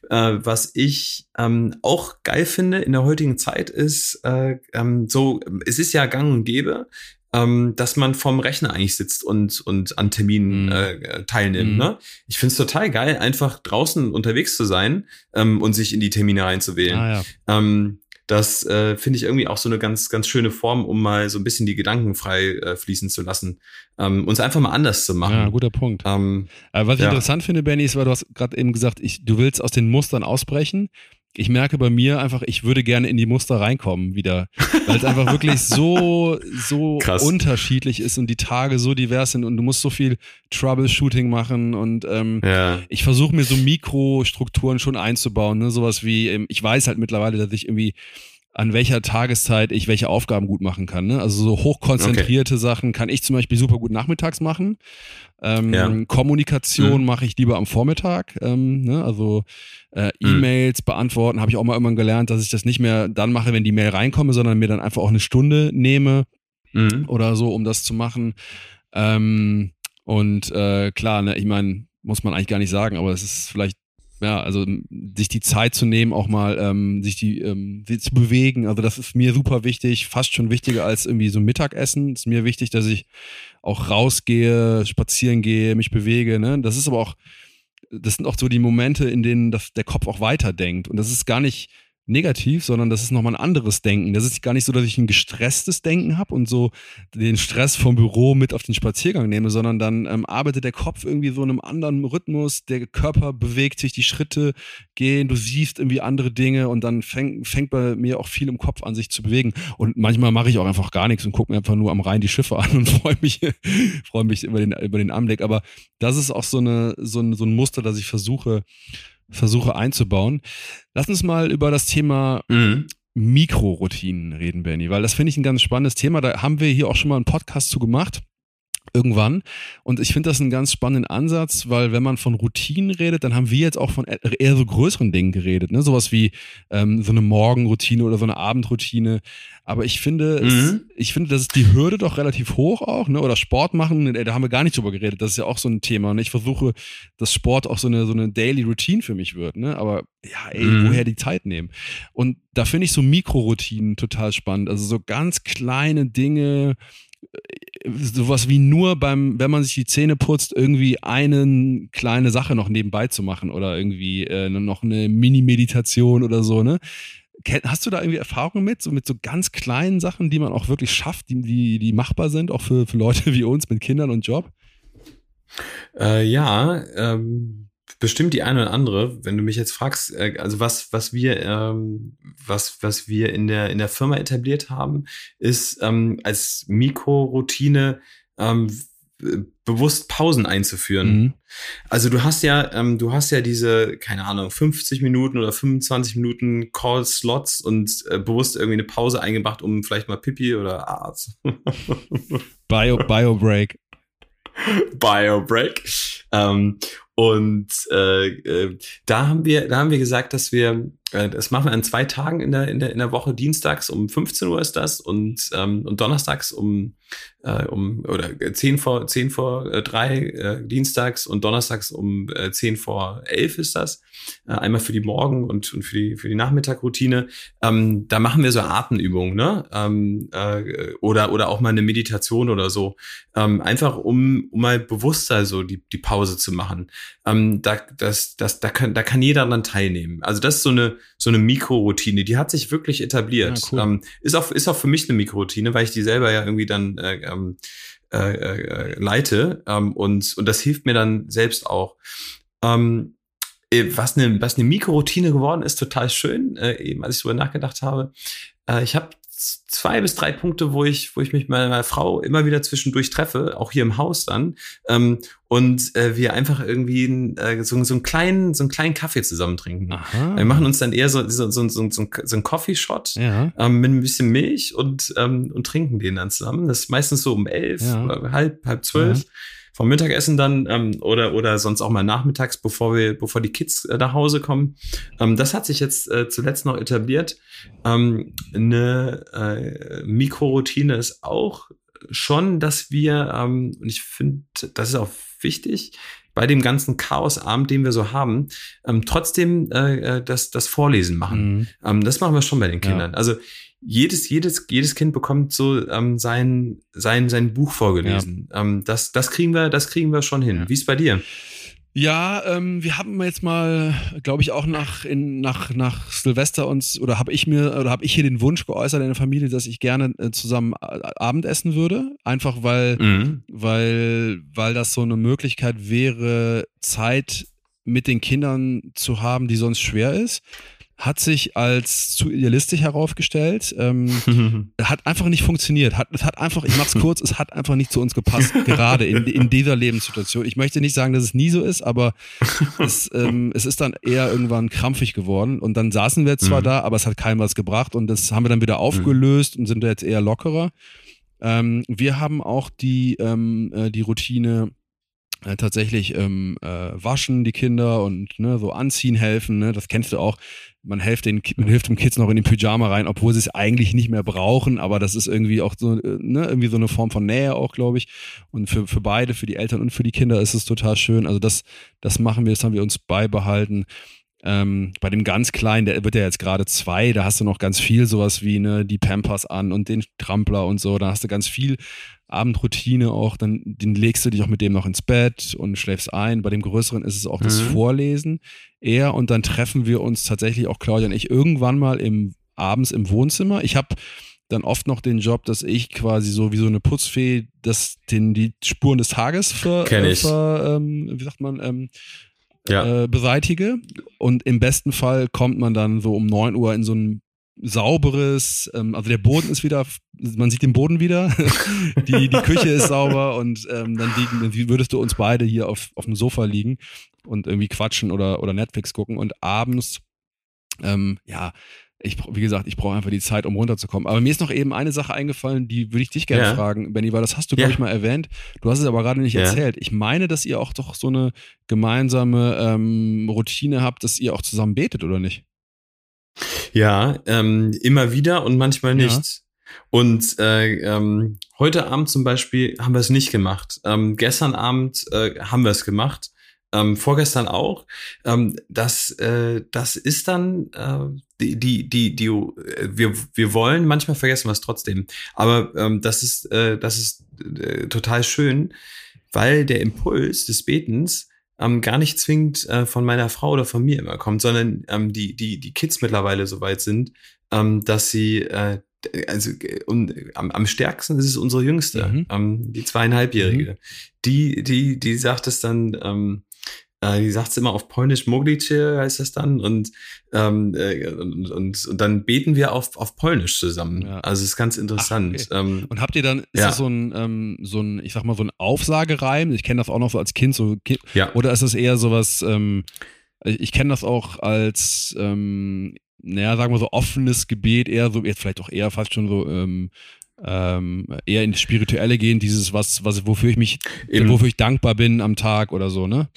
äh, was ich ähm, auch geil finde in der heutigen Zeit ist, äh, ähm, so, es ist ja gang und gäbe, ähm, dass man vom Rechner eigentlich sitzt und, und an Terminen mm. äh, teilnimmt. Mm. Ne? Ich finde es total geil, einfach draußen unterwegs zu sein ähm, und sich in die Termine reinzuwählen. Ah, ja. ähm, das äh, finde ich irgendwie auch so eine ganz, ganz schöne Form, um mal so ein bisschen die Gedanken frei äh, fließen zu lassen. Ähm, uns einfach mal anders zu machen. Ja, guter Punkt. Ähm, Aber was ich ja. interessant finde, Benny, ist, weil du hast gerade eben gesagt, ich, du willst aus den Mustern ausbrechen ich merke bei mir einfach, ich würde gerne in die Muster reinkommen wieder, weil es einfach wirklich so, so Krass. unterschiedlich ist und die Tage so divers sind und du musst so viel Troubleshooting machen und ähm, ja. ich versuche mir so Mikrostrukturen schon einzubauen, ne? sowas wie, ähm, ich weiß halt mittlerweile, dass ich irgendwie an welcher Tageszeit ich welche Aufgaben gut machen kann. Ne? Also so hochkonzentrierte okay. Sachen kann ich zum Beispiel super gut nachmittags machen. Ähm, ja. Kommunikation mhm. mache ich lieber am Vormittag. Ähm, ne? Also äh, mhm. E-Mails mhm. beantworten habe ich auch mal irgendwann gelernt, dass ich das nicht mehr dann mache, wenn die Mail reinkomme, sondern mir dann einfach auch eine Stunde nehme mhm. oder so, um das zu machen. Ähm, und äh, klar, ne, ich meine, muss man eigentlich gar nicht sagen, aber es ist vielleicht ja, also sich die Zeit zu nehmen, auch mal ähm, sich die ähm, zu bewegen. Also das ist mir super wichtig, fast schon wichtiger als irgendwie so Mittagessen. ist mir wichtig, dass ich auch rausgehe, spazieren gehe, mich bewege. Ne? Das ist aber auch, das sind auch so die Momente, in denen das, der Kopf auch weiterdenkt. Und das ist gar nicht negativ, sondern das ist nochmal ein anderes Denken. Das ist gar nicht so, dass ich ein gestresstes Denken habe und so den Stress vom Büro mit auf den Spaziergang nehme, sondern dann ähm, arbeitet der Kopf irgendwie so in einem anderen Rhythmus, der Körper bewegt sich, die Schritte gehen, du siehst irgendwie andere Dinge und dann fängt, fängt bei mir auch viel im Kopf an, sich zu bewegen. Und manchmal mache ich auch einfach gar nichts und gucke mir einfach nur am Rhein die Schiffe an und freue mich, freue mich über den, über den Anblick. Aber das ist auch so, eine, so, ein, so ein Muster, das ich versuche, versuche einzubauen. Lass uns mal über das Thema mhm. Mikroroutinen reden, Benny, weil das finde ich ein ganz spannendes Thema. Da haben wir hier auch schon mal einen Podcast zu gemacht irgendwann. Und ich finde das einen ganz spannenden Ansatz, weil wenn man von Routinen redet, dann haben wir jetzt auch von e-, eher so größeren Dingen geredet, ne? Sowas wie ähm, so eine Morgenroutine oder so eine Abendroutine. Aber ich finde, mhm. es, ich finde, das ist die Hürde doch relativ hoch auch, ne? Oder Sport machen, äh, da haben wir gar nicht drüber geredet. Das ist ja auch so ein Thema. Und ich versuche, dass Sport auch so eine, so eine Daily Routine für mich wird, ne? Aber ja, ey, mhm. woher die Zeit nehmen? Und da finde ich so Mikroroutinen total spannend. Also so ganz kleine Dinge, sowas wie nur beim, wenn man sich die Zähne putzt, irgendwie eine kleine Sache noch nebenbei zu machen oder irgendwie äh, noch eine Mini-Meditation oder so, ne? Hast du da irgendwie Erfahrungen mit, so mit so ganz kleinen Sachen, die man auch wirklich schafft, die, die, die machbar sind, auch für, für Leute wie uns mit Kindern und Job? Äh, ja, ähm, bestimmt die eine oder andere, wenn du mich jetzt fragst, äh, also was, was wir, ähm, was, was wir in der, in der Firma etabliert haben, ist ähm, als Mikroroutine ähm, bewusst Pausen einzuführen. Mhm. Also du hast ja, ähm, du hast ja diese, keine Ahnung, 50 Minuten oder 25 Minuten Call-Slots und äh, bewusst irgendwie eine Pause eingebracht, um vielleicht mal Pipi oder Arzt. Bio, Bio Break. Bio Break. Ähm, und äh, äh, da haben wir, da haben wir gesagt, dass wir, das machen wir an zwei Tagen in der, in der, in der Woche. Dienstags um 15 Uhr ist das und, ähm, und donnerstags um äh, um oder zehn vor zehn vor äh, drei äh, dienstags und donnerstags um äh, zehn vor elf ist das. Äh, einmal für die Morgen und, und für die für die Nachmittagroutine. Ähm, da machen wir so Atemübungen ne? Ähm, äh, oder oder auch mal eine Meditation oder so. Ähm, einfach um um mal bewusster so die die Pause zu machen. Ähm, da das das da kann da kann jeder dann teilnehmen. Also das ist so eine so eine Mikroroutine die hat sich wirklich etabliert ja, cool. ähm, ist auch ist auch für mich eine Mikroroutine weil ich die selber ja irgendwie dann äh, ähm, äh, äh, leite ähm, und, und das hilft mir dann selbst auch. Ähm, äh, was eine, was eine Mikroroutine geworden ist, total schön, äh, eben als ich darüber nachgedacht habe. Äh, ich habe zwei bis drei Punkte, wo ich, wo ich mich mit meiner Frau immer wieder zwischendurch treffe, auch hier im Haus dann, ähm, und äh, wir einfach irgendwie äh, so, so einen kleinen, so einen kleinen Kaffee zusammen trinken. Aha. Wir machen uns dann eher so, so, so, so, so, so einen Coffee-Shot ja. ähm, mit ein bisschen Milch und, ähm, und trinken den dann zusammen. Das ist meistens so um elf, ja. halb, halb zwölf. Ja vom Mittagessen dann ähm, oder oder sonst auch mal nachmittags, bevor wir bevor die Kids äh, nach Hause kommen. Ähm, das hat sich jetzt äh, zuletzt noch etabliert. Ähm, eine äh, Mikroroutine ist auch schon, dass wir ähm, und ich finde, das ist auch wichtig bei dem ganzen Chaosabend, den wir so haben, ähm, trotzdem äh, äh das, das Vorlesen machen. Mhm. Ähm, das machen wir schon bei den Kindern. Ja. Also jedes, jedes, jedes Kind bekommt so ähm, sein, sein, sein Buch vorgelesen. Ja. Ähm, das, das kriegen wir, das kriegen wir schon hin. Ja. Wie ist bei dir? Ja, ähm, wir haben jetzt mal, glaube ich, auch nach, in, nach, nach Silvester uns, oder habe ich mir, oder habe ich hier den Wunsch geäußert in der Familie, dass ich gerne äh, zusammen Abendessen würde. Einfach weil, mhm. weil, weil das so eine Möglichkeit wäre, Zeit mit den Kindern zu haben, die sonst schwer ist hat sich als zu idealistisch heraufgestellt. Ähm, hat einfach nicht funktioniert. Hat, es hat einfach, ich mach's kurz, es hat einfach nicht zu uns gepasst, gerade in, in dieser Lebenssituation. Ich möchte nicht sagen, dass es nie so ist, aber es, ähm, es ist dann eher irgendwann krampfig geworden. Und dann saßen wir zwar mhm. da, aber es hat keinem was gebracht und das haben wir dann wieder mhm. aufgelöst mhm. und sind jetzt eher lockerer. Ähm, wir haben auch die, ähm, äh, die Routine, äh, tatsächlich ähm, äh, waschen die Kinder und ne, so anziehen helfen. Ne? Das kennst du auch. Man hilft, den, man hilft dem Kids noch in den Pyjama rein, obwohl sie es eigentlich nicht mehr brauchen. Aber das ist irgendwie auch so, äh, ne, irgendwie so eine Form von Nähe auch, glaube ich. Und für, für beide, für die Eltern und für die Kinder ist es total schön. Also das, das machen wir, das haben wir uns beibehalten. Ähm, bei dem ganz Kleinen, der wird ja jetzt gerade zwei, da hast du noch ganz viel sowas wie ne, die Pampers an und den Trampler und so. Da hast du ganz viel Abendroutine auch, dann den legst du dich auch mit dem noch ins Bett und schläfst ein. Bei dem Größeren ist es auch das mhm. Vorlesen eher und dann treffen wir uns tatsächlich auch Claudia und ich irgendwann mal im abends im Wohnzimmer. Ich habe dann oft noch den Job, dass ich quasi so wie so eine Putzfee das den die Spuren des Tages ver, äh, ver ähm, wie sagt man ähm, ja. äh, beseitige und im besten Fall kommt man dann so um neun Uhr in so ein sauberes, ähm, also der Boden ist wieder, man sieht den Boden wieder, die, die Küche ist sauber und ähm, dann liegen, würdest du uns beide hier auf, auf dem Sofa liegen und irgendwie quatschen oder, oder Netflix gucken und abends, ähm, ja, ich, wie gesagt, ich brauche einfach die Zeit, um runterzukommen. Aber mir ist noch eben eine Sache eingefallen, die würde ich dich gerne ja. fragen, Benny, weil das hast du, ja. glaube ich, mal erwähnt. Du hast es aber gerade nicht ja. erzählt. Ich meine, dass ihr auch doch so eine gemeinsame ähm, Routine habt, dass ihr auch zusammen betet, oder nicht? Ja, ähm, immer wieder und manchmal nicht. Ja. Und äh, ähm, heute Abend zum Beispiel haben wir es nicht gemacht. Ähm, gestern Abend äh, haben wir es gemacht. Ähm, vorgestern auch. Ähm, das, äh, das ist dann äh, die, die, die, die, äh, wir, wir wollen, manchmal vergessen wir es trotzdem. Aber ähm, das ist, äh, das ist äh, total schön, weil der Impuls des Betens ähm, gar nicht zwingend äh, von meiner Frau oder von mir immer kommt, sondern ähm, die, die, die Kids mittlerweile so weit sind, ähm, dass sie äh, also und am, am stärksten ist es unsere Jüngste, mhm. ähm, die zweieinhalbjährige. Mhm. Die, die, die sagt es dann, ähm, äh, die sagt es immer auf Polnisch, Moglice heißt das dann. Und, ähm, äh, und, und, und dann beten wir auf, auf Polnisch zusammen. Ja. Also es ist ganz interessant. Ach, okay. ähm, und habt ihr dann, ist ja. das so ein, ähm, so ein, ich sag mal, so ein Aufsagereim? Ich kenne das auch noch so als Kind, so ja. oder ist es eher sowas, ähm, ich kenne das auch als, ähm, naja, sagen wir so offenes Gebet, eher so, jetzt vielleicht auch eher fast schon so, ähm, ähm, eher ins Spirituelle gehen, dieses was, was, wofür ich mich, Eben. wofür ich dankbar bin am Tag oder so, ne?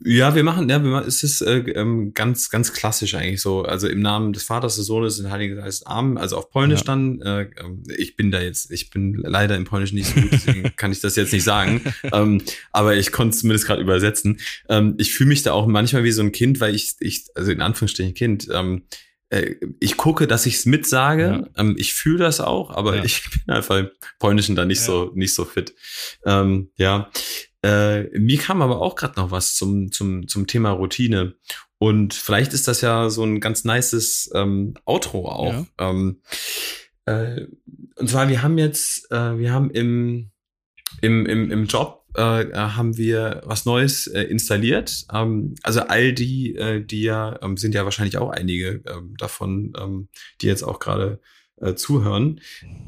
Ja, wir machen, ja, wir machen, es ist äh, ähm, ganz, ganz klassisch eigentlich so. Also im Namen des Vaters, des Sohnes, den Heiligen Geist, Amen. Also auf Polnisch ja. dann. Äh, ähm, ich bin da jetzt, ich bin leider im Polnisch nicht so gut, deswegen kann ich das jetzt nicht sagen. ähm, aber ich konnte es zumindest gerade übersetzen. Ähm, ich fühle mich da auch manchmal wie so ein Kind, weil ich, ich, also in Anführungsstrichen Kind, ähm, äh, ich gucke, dass ich es mitsage. Ja. Ähm, ich fühle das auch, aber ja. ich bin einfach im Polnischen da nicht ja. so nicht so fit. Ähm, ja, äh, mir kam aber auch gerade noch was zum, zum, zum Thema Routine. Und vielleicht ist das ja so ein ganz nices ähm, Outro auch. Ja. Ähm, äh, und zwar, wir haben jetzt, äh, wir haben im, im, im, im Job äh, haben wir was Neues äh, installiert. Ähm, also all die, äh, die ja, ähm, sind ja wahrscheinlich auch einige ähm, davon, ähm, die jetzt auch gerade äh, zuhören,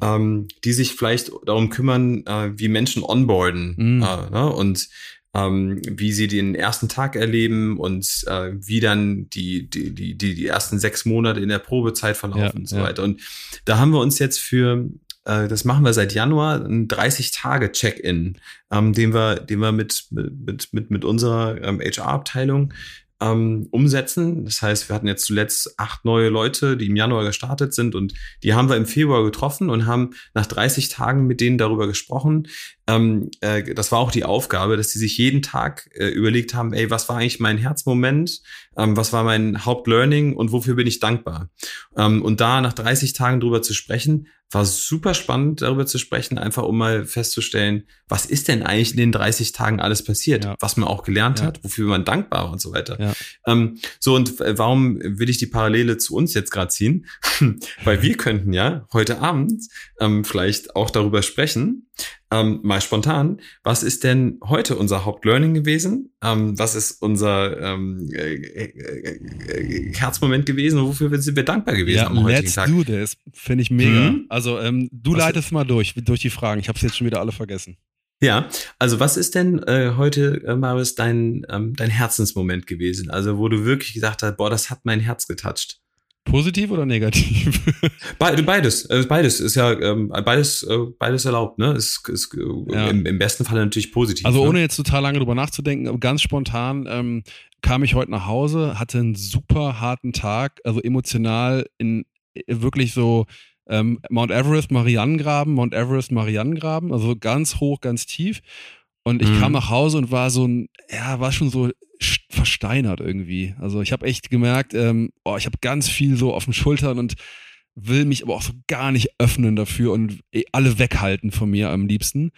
ähm, die sich vielleicht darum kümmern, äh, wie Menschen onboarden. Mhm. Äh, ne? Und ähm, wie sie den ersten Tag erleben und äh, wie dann die, die, die, die, die ersten sechs Monate in der Probezeit verlaufen ja, und so ja. weiter. Und da haben wir uns jetzt für äh, das machen wir seit Januar, ein 30-Tage-Check-In, ähm, den wir, den wir mit, mit, mit, mit unserer ähm, HR-Abteilung ähm, umsetzen. Das heißt, wir hatten jetzt zuletzt acht neue Leute, die im Januar gestartet sind und die haben wir im Februar getroffen und haben nach 30 Tagen mit denen darüber gesprochen. Ähm, äh, das war auch die Aufgabe, dass die sich jeden Tag äh, überlegt haben, ey, was war eigentlich mein Herzmoment? Ähm, was war mein Hauptlearning und wofür bin ich dankbar? Ähm, und da nach 30 Tagen drüber zu sprechen, war super spannend, darüber zu sprechen, einfach um mal festzustellen, was ist denn eigentlich in den 30 Tagen alles passiert, ja. was man auch gelernt ja. hat, wofür man dankbar war und so weiter. Ja. Ähm, so, und warum will ich die Parallele zu uns jetzt gerade ziehen? Weil wir könnten ja heute Abend ähm, vielleicht auch darüber sprechen, ähm, mal spontan, was ist denn heute unser Hauptlearning gewesen? Ähm, was ist unser ähm, äh, äh, äh, Herzmoment gewesen und wofür sind wir dankbar gewesen ja, am heutigen let's Tag? do this, finde ich mega. Mhm. Also ähm, du was leitest mal durch, durch die Fragen. Ich habe es jetzt schon wieder alle vergessen. Ja, also was ist denn äh, heute, äh, Marius, dein, ähm, dein Herzensmoment gewesen? Also wo du wirklich gesagt hast, boah, das hat mein Herz getoucht. Positiv oder negativ? Be beides, äh, beides ist ja ähm, beides, äh, beides erlaubt, ne? Ist, ist äh, ja. im, im, besten Fall natürlich positiv. Also ne? ohne jetzt total lange drüber nachzudenken, ganz spontan ähm, kam ich heute nach Hause, hatte einen super harten Tag, also emotional in wirklich so ähm, Mount Everest, Marianengraben, Mount Everest, Marianengraben, also ganz hoch, ganz tief. Und ich mhm. kam nach Hause und war so ein, ja, war schon so versteinert irgendwie. Also ich habe echt gemerkt, ähm, oh, ich habe ganz viel so auf den Schultern und will mich aber auch so gar nicht öffnen dafür und eh alle weghalten von mir am liebsten.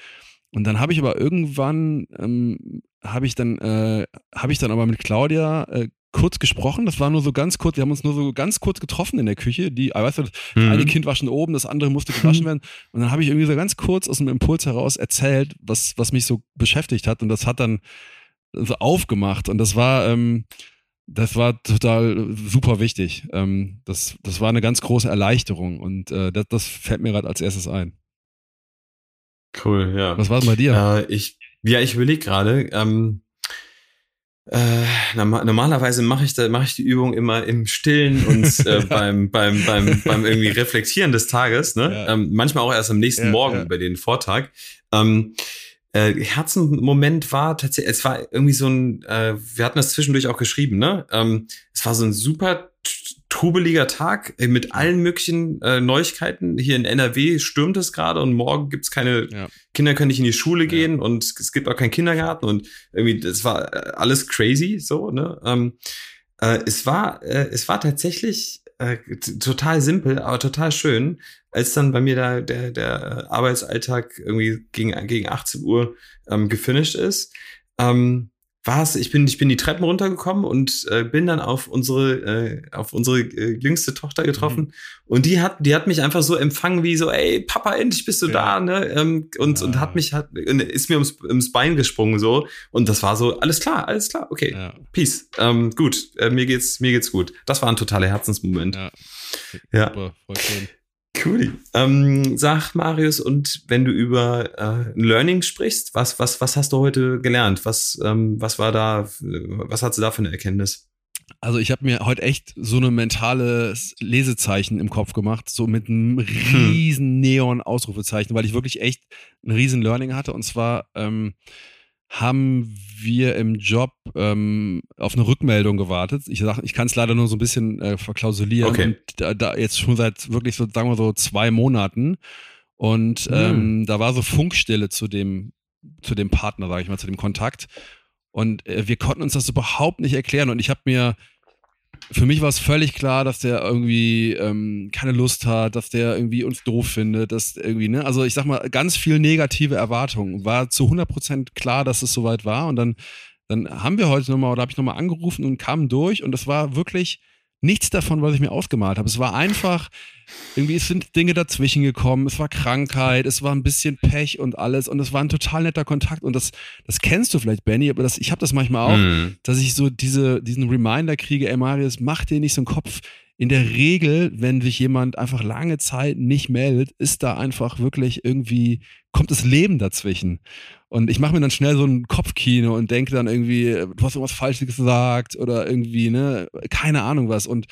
Und dann habe ich aber irgendwann, ähm, habe ich dann, äh, habe ich dann aber mit Claudia äh, kurz gesprochen. Das war nur so ganz kurz. Wir haben uns nur so ganz kurz getroffen in der Küche. Die, ah, weißt du, das mhm. eine Kind war schon oben, das andere musste gewaschen werden. Und dann habe ich irgendwie so ganz kurz aus dem Impuls heraus erzählt, was, was mich so beschäftigt hat. Und das hat dann so aufgemacht und das war, ähm, das war total super wichtig. Ähm, das, das war eine ganz große Erleichterung und äh, das, das fällt mir gerade als erstes ein. Cool, ja. Was war es bei dir? Äh, ich, ja, ich überlege gerade. Ähm, äh, normalerweise mache ich da mache ich die Übung immer im Stillen und äh, beim beim beim beim irgendwie Reflektieren des Tages. Ne? Ja. Ähm, manchmal auch erst am nächsten ja, Morgen ja. bei den Vortag. Ähm, äh, Herzenmoment war tatsächlich, es war irgendwie so ein, äh, wir hatten das zwischendurch auch geschrieben, ne? Ähm, es war so ein super trubeliger Tag äh, mit allen möglichen äh, Neuigkeiten. Hier in NRW stürmt es gerade und morgen gibt's keine ja. Kinder können nicht in die Schule gehen ja. und es gibt auch keinen Kindergarten und irgendwie das war äh, alles crazy so. Ne? Ähm, äh, es war äh, es war tatsächlich äh, total simpel, aber total schön, als dann bei mir da der, der Arbeitsalltag irgendwie gegen, gegen 18 Uhr ähm, gefinisht ist. Ähm, war es, ich bin, ich bin die Treppen runtergekommen und äh, bin dann auf unsere, äh, auf unsere äh, jüngste Tochter getroffen. Mhm. Und die hat, die hat mich einfach so empfangen wie so, ey, Papa, endlich bist du ja. da, ne? Ähm, und, ja. und hat mich, hat, ist mir ums, ums Bein gesprungen so. Und das war so, alles klar, alles klar, okay, ja. peace. Ähm, gut, äh, mir geht's, mir geht's gut. Das war ein totaler Herzensmoment. Ja. ja. Super, voll schön. Cool. Ähm, sag Marius, und wenn du über äh, Learning sprichst, was, was, was hast du heute gelernt? Was, ähm, was war da, was hast du da für eine Erkenntnis? Also ich habe mir heute echt so eine mentale Lesezeichen im Kopf gemacht, so mit einem riesen Neon-Ausrufezeichen, weil ich wirklich echt ein riesen Learning hatte. Und zwar ähm, haben wir im Job ähm, auf eine Rückmeldung gewartet. Ich sag, ich kann es leider nur so ein bisschen äh, verklausulieren. Okay. Und da, da, jetzt schon seit wirklich so, sagen wir so, zwei Monaten. Und mhm. ähm, da war so Funkstille zu dem, zu dem Partner, sage ich mal, zu dem Kontakt. Und äh, wir konnten uns das überhaupt nicht erklären. Und ich habe mir für mich war es völlig klar, dass der irgendwie ähm, keine Lust hat, dass der irgendwie uns doof findet, dass irgendwie, ne, also ich sag mal, ganz viel negative Erwartungen. War zu 100% klar, dass es soweit war und dann, dann haben wir heute nochmal, oder habe ich nochmal angerufen und kamen durch und es war wirklich nichts davon, was ich mir ausgemalt habe. Es war einfach, irgendwie es sind Dinge dazwischen gekommen, es war Krankheit, es war ein bisschen Pech und alles und es war ein total netter Kontakt und das, das kennst du vielleicht, Benny, aber das, ich habe das manchmal auch, mhm. dass ich so diese, diesen Reminder kriege, ey Marius, mach dir nicht so einen Kopf. In der Regel, wenn sich jemand einfach lange Zeit nicht meldet, ist da einfach wirklich irgendwie, kommt das Leben dazwischen. Und ich mache mir dann schnell so ein Kopfkino und denke dann irgendwie, du hast irgendwas Falsches gesagt oder irgendwie, ne, keine Ahnung was. Und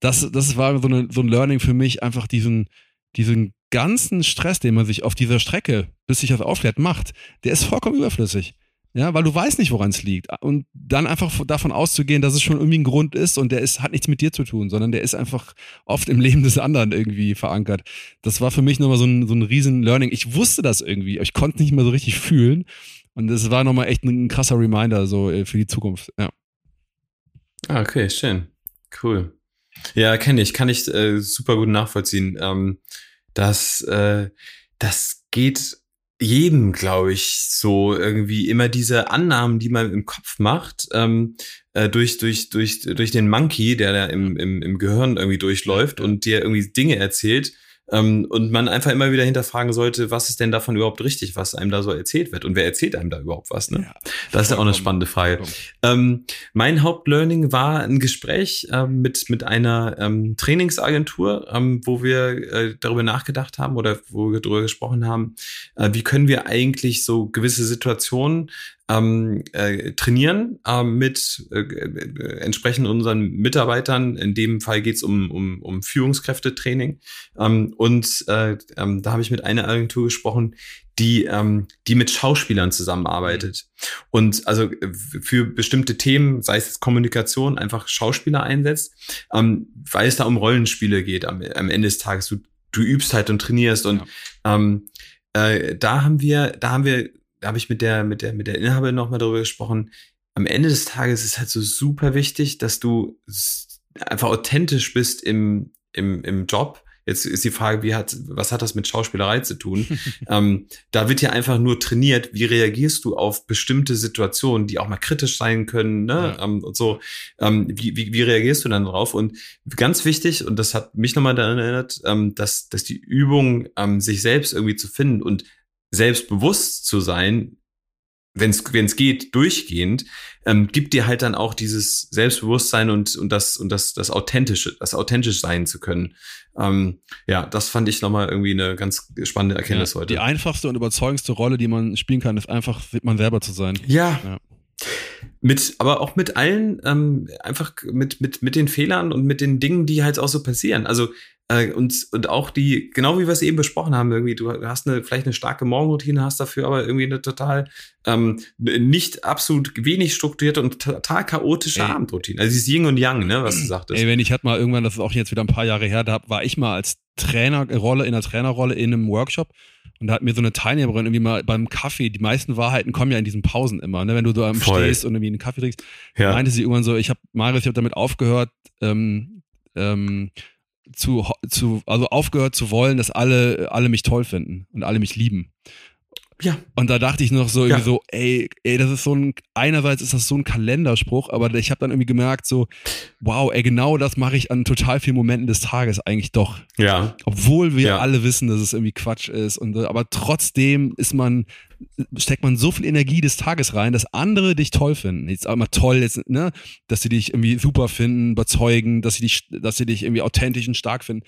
das, das war so, eine, so ein Learning für mich, einfach diesen, diesen ganzen Stress, den man sich auf dieser Strecke, bis sich das aufklärt, macht, der ist vollkommen überflüssig. Ja, weil du weißt nicht, woran es liegt. Und dann einfach davon auszugehen, dass es schon irgendwie ein Grund ist und der ist, hat nichts mit dir zu tun, sondern der ist einfach oft im Leben des anderen irgendwie verankert. Das war für mich nochmal so ein, so ein riesen Learning. Ich wusste das irgendwie, ich konnte es nicht mehr so richtig fühlen. Und das war nochmal echt ein, ein krasser Reminder so äh, für die Zukunft. Ja. Ah, okay, schön. Cool. Ja, kenne ich, kann ich äh, super gut nachvollziehen. Ähm, dass äh, das geht jedem, glaube ich, so irgendwie immer diese Annahmen, die man im Kopf macht, ähm, äh, durch, durch, durch, durch den Monkey, der da im, im, im Gehirn irgendwie durchläuft und dir irgendwie Dinge erzählt, ähm, und man einfach immer wieder hinterfragen sollte, was ist denn davon überhaupt richtig, was einem da so erzählt wird und wer erzählt einem da überhaupt was. Ne? Ja, das ist ja auch eine spannende Frage. Ähm, mein Hauptlearning war ein Gespräch ähm, mit, mit einer ähm, Trainingsagentur, ähm, wo wir äh, darüber nachgedacht haben oder wo wir darüber gesprochen haben, äh, wie können wir eigentlich so gewisse Situationen ähm, äh, trainieren äh, mit äh, äh, entsprechend unseren Mitarbeitern. In dem Fall geht es um, um, um Führungskräftetraining. Ähm, und äh, ähm, da habe ich mit einer Agentur gesprochen, die, ähm, die mit Schauspielern zusammenarbeitet. Und also äh, für bestimmte Themen, sei es Kommunikation, einfach Schauspieler einsetzt, ähm, weil es da um Rollenspiele geht am, am Ende des Tages. Du, du übst halt und trainierst. Und ja. ähm, äh, da haben wir, da haben wir da habe ich mit der, mit der, mit der Inhaberin nochmal darüber gesprochen. Am Ende des Tages ist halt so super wichtig, dass du einfach authentisch bist im, im, im Job. Jetzt ist die Frage, wie hat, was hat das mit Schauspielerei zu tun? ähm, da wird ja einfach nur trainiert, wie reagierst du auf bestimmte Situationen, die auch mal kritisch sein können, ne? Ja. Ähm, und so. Ähm, wie, wie, wie reagierst du dann drauf? Und ganz wichtig, und das hat mich nochmal daran erinnert, ähm, dass, dass die Übung, ähm, sich selbst irgendwie zu finden und selbstbewusst zu sein, wenn es geht, durchgehend, ähm, gibt dir halt dann auch dieses Selbstbewusstsein und, und das und das, das Authentische, das authentisch sein zu können. Ähm, ja, das fand ich nochmal irgendwie eine ganz spannende Erkenntnis ja, heute. Die einfachste und überzeugendste Rolle, die man spielen kann, ist einfach man selber zu sein. Ja. ja. Mit, aber auch mit allen, ähm, einfach mit, mit, mit den Fehlern und mit den Dingen, die halt auch so passieren. Also äh, und, und auch die, genau wie wir es eben besprochen haben, irgendwie, du hast eine, vielleicht eine starke Morgenroutine, hast dafür aber irgendwie eine total ähm, nicht absolut wenig strukturierte und total chaotische ey. Abendroutine. Also dieses Yin und Yang, ne, was du sagtest. Ey, wenn ich hatte mal irgendwann, das ist auch jetzt wieder ein paar Jahre her, da war ich mal als Trainerrolle, in der Trainerrolle in einem Workshop und da hat mir so eine Teilnehmerin irgendwie mal beim Kaffee, die meisten Wahrheiten kommen ja in diesen Pausen immer, ne? wenn du da Voll. stehst und irgendwie einen Kaffee trinkst, ja. meinte sie irgendwann so, ich habe, Marius, ich habe damit aufgehört, ähm, ähm, zu, zu, also aufgehört zu wollen, dass alle, alle mich toll finden und alle mich lieben. Ja. Und da dachte ich noch so irgendwie ja. so, ey, ey, das ist so ein, einerseits ist das so ein Kalenderspruch, aber ich habe dann irgendwie gemerkt so, wow, ey, genau das mache ich an total vielen Momenten des Tages eigentlich doch. Ja. Obwohl wir ja. alle wissen, dass es irgendwie Quatsch ist und, aber trotzdem ist man, steckt man so viel Energie des Tages rein, dass andere dich toll finden. Jetzt auch mal toll, jetzt, ne, dass sie dich irgendwie super finden, überzeugen, dass sie dich, dass sie dich irgendwie authentisch und stark finden.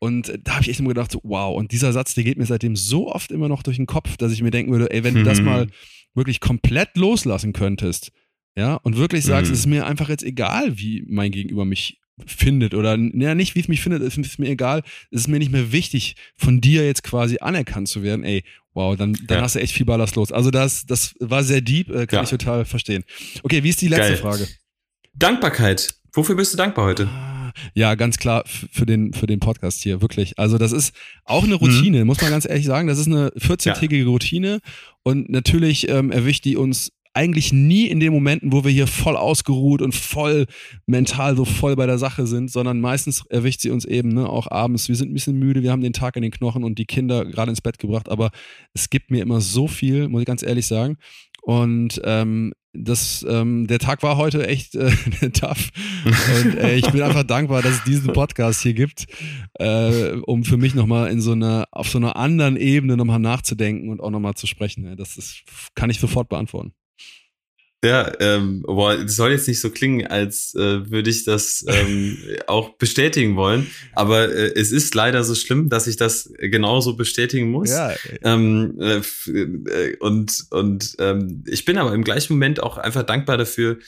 Und da habe ich echt immer gedacht, so, wow, und dieser Satz, der geht mir seitdem so oft immer noch durch den Kopf, dass ich mir denken würde, ey, wenn du das mhm. mal wirklich komplett loslassen könntest, ja, und wirklich sagst, mhm. es ist mir einfach jetzt egal, wie mein Gegenüber mich findet oder ja, nicht wie es mich findet, ist, ist mir egal, es ist mir nicht mehr wichtig, von dir jetzt quasi anerkannt zu werden, ey, wow, dann, dann ja. hast du echt viel Ballast los. Also das, das war sehr deep, äh, kann ja. ich total verstehen. Okay, wie ist die letzte Geil. Frage? Dankbarkeit. Wofür bist du dankbar heute? Ah ja, ganz klar für den, für den Podcast hier, wirklich. Also das ist auch eine Routine, mhm. muss man ganz ehrlich sagen. Das ist eine 14-tägige ja. Routine und natürlich ähm, erwischt die uns eigentlich nie in den Momenten, wo wir hier voll ausgeruht und voll mental so voll bei der Sache sind, sondern meistens erwischt sie uns eben ne, auch abends. Wir sind ein bisschen müde, wir haben den Tag in den Knochen und die Kinder gerade ins Bett gebracht, aber es gibt mir immer so viel, muss ich ganz ehrlich sagen. Und ähm, das, ähm, der Tag war heute echt äh, tough. Und äh, ich bin einfach dankbar, dass es diesen Podcast hier gibt, äh, um für mich nochmal in so einer, auf so einer anderen Ebene nochmal nachzudenken und auch nochmal zu sprechen. Das ist, kann ich sofort beantworten. Ja, ähm, boah, es soll jetzt nicht so klingen, als äh, würde ich das ähm, auch bestätigen wollen, aber äh, es ist leider so schlimm, dass ich das genauso bestätigen muss. Ja. Ähm, äh, äh, und und ähm, ich bin aber im gleichen Moment auch einfach dankbar dafür,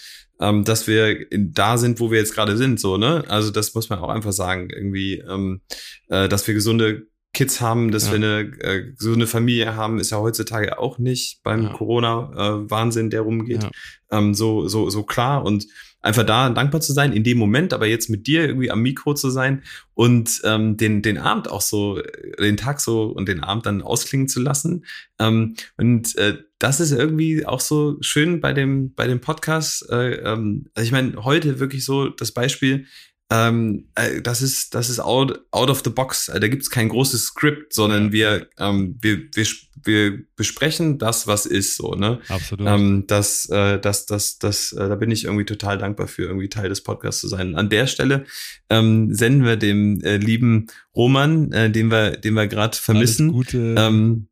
ähm, dass wir in, da sind, wo wir jetzt gerade sind, so ne. Also das muss man auch einfach sagen, irgendwie, ähm, äh, dass wir gesunde Kids haben, dass ja. wir eine äh, so eine Familie haben, ist ja heutzutage auch nicht beim ja. Corona-Wahnsinn, äh, der rumgeht, ja. ähm, so, so, so klar und einfach da dankbar zu sein in dem Moment, aber jetzt mit dir irgendwie am Mikro zu sein und ähm, den, den Abend auch so, äh, den Tag so und den Abend dann ausklingen zu lassen. Ähm, und äh, das ist irgendwie auch so schön bei dem, bei dem Podcast. Äh, ähm, also ich meine, heute wirklich so das Beispiel, ähm, äh, das ist, das ist out, out of the box. Äh, da gibt es kein großes Skript, sondern wir, ähm, wir, wir, wir besprechen das, was ist, so, ne? Absolut. Ähm, das, äh, das, das, das, äh, da bin ich irgendwie total dankbar für, irgendwie Teil des Podcasts zu sein. An der Stelle ähm, senden wir dem äh, lieben Roman, äh, den wir, den wir gerade vermissen. Alles Gute. Ähm,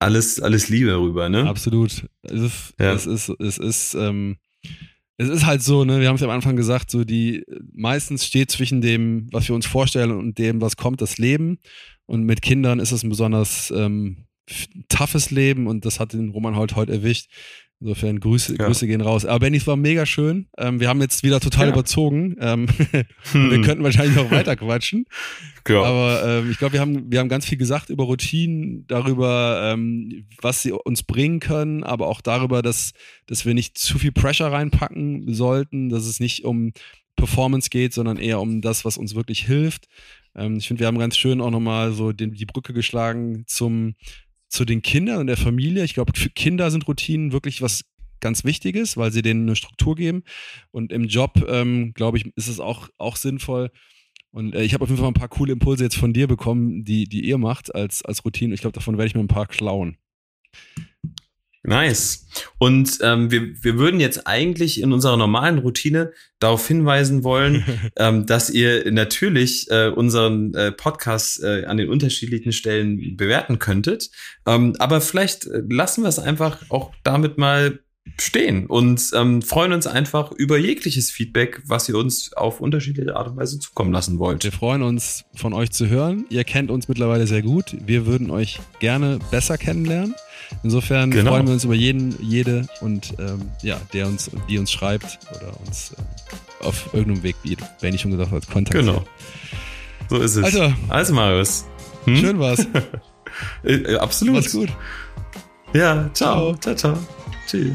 alles, alles Liebe rüber, ne? Absolut. Es ist, ja. es ist, es ist, ähm, es ist halt so, ne, wir haben es ja am Anfang gesagt, so die meistens steht zwischen dem, was wir uns vorstellen und dem, was kommt, das Leben. Und mit Kindern ist es ein besonders ähm, toughes Leben und das hat den Roman halt heute erwischt. Insofern Grüße, ja. Grüße gehen raus. Aber Benny, es war mega schön. Ähm, wir haben jetzt wieder total ja. überzogen. Ähm, hm. Wir könnten wahrscheinlich noch weiter quatschen. Ja. Aber ähm, ich glaube, wir haben, wir haben ganz viel gesagt über Routinen, darüber, ähm, was sie uns bringen können, aber auch darüber, dass, dass wir nicht zu viel Pressure reinpacken sollten, dass es nicht um Performance geht, sondern eher um das, was uns wirklich hilft. Ähm, ich finde, wir haben ganz schön auch nochmal so den, die Brücke geschlagen zum zu den Kindern und der Familie. Ich glaube, für Kinder sind Routinen wirklich was ganz Wichtiges, weil sie denen eine Struktur geben. Und im Job, ähm, glaube ich, ist es auch, auch sinnvoll. Und äh, ich habe auf jeden Fall ein paar coole Impulse jetzt von dir bekommen, die, die ihr macht als, als Routine. Ich glaube, davon werde ich mir ein paar klauen. Nice. Und ähm, wir, wir würden jetzt eigentlich in unserer normalen Routine darauf hinweisen wollen, ähm, dass ihr natürlich äh, unseren äh, Podcast äh, an den unterschiedlichen Stellen bewerten könntet. Ähm, aber vielleicht äh, lassen wir es einfach auch damit mal stehen und ähm, freuen uns einfach über jegliches Feedback, was ihr uns auf unterschiedliche Art und Weise zukommen lassen wollt. Wir freuen uns, von euch zu hören. Ihr kennt uns mittlerweile sehr gut. Wir würden euch gerne besser kennenlernen. Insofern genau. freuen wir uns über jeden, jede und ähm, ja, der uns, die uns schreibt oder uns äh, auf irgendeinem Weg, wie Benny schon gesagt hat, kontaktiert. Genau. So ist es. Also, also Marius. Hm? Schön war's. Äh, absolut. Mach's gut. Ja, ciao. Ciao, ciao. ciao. two,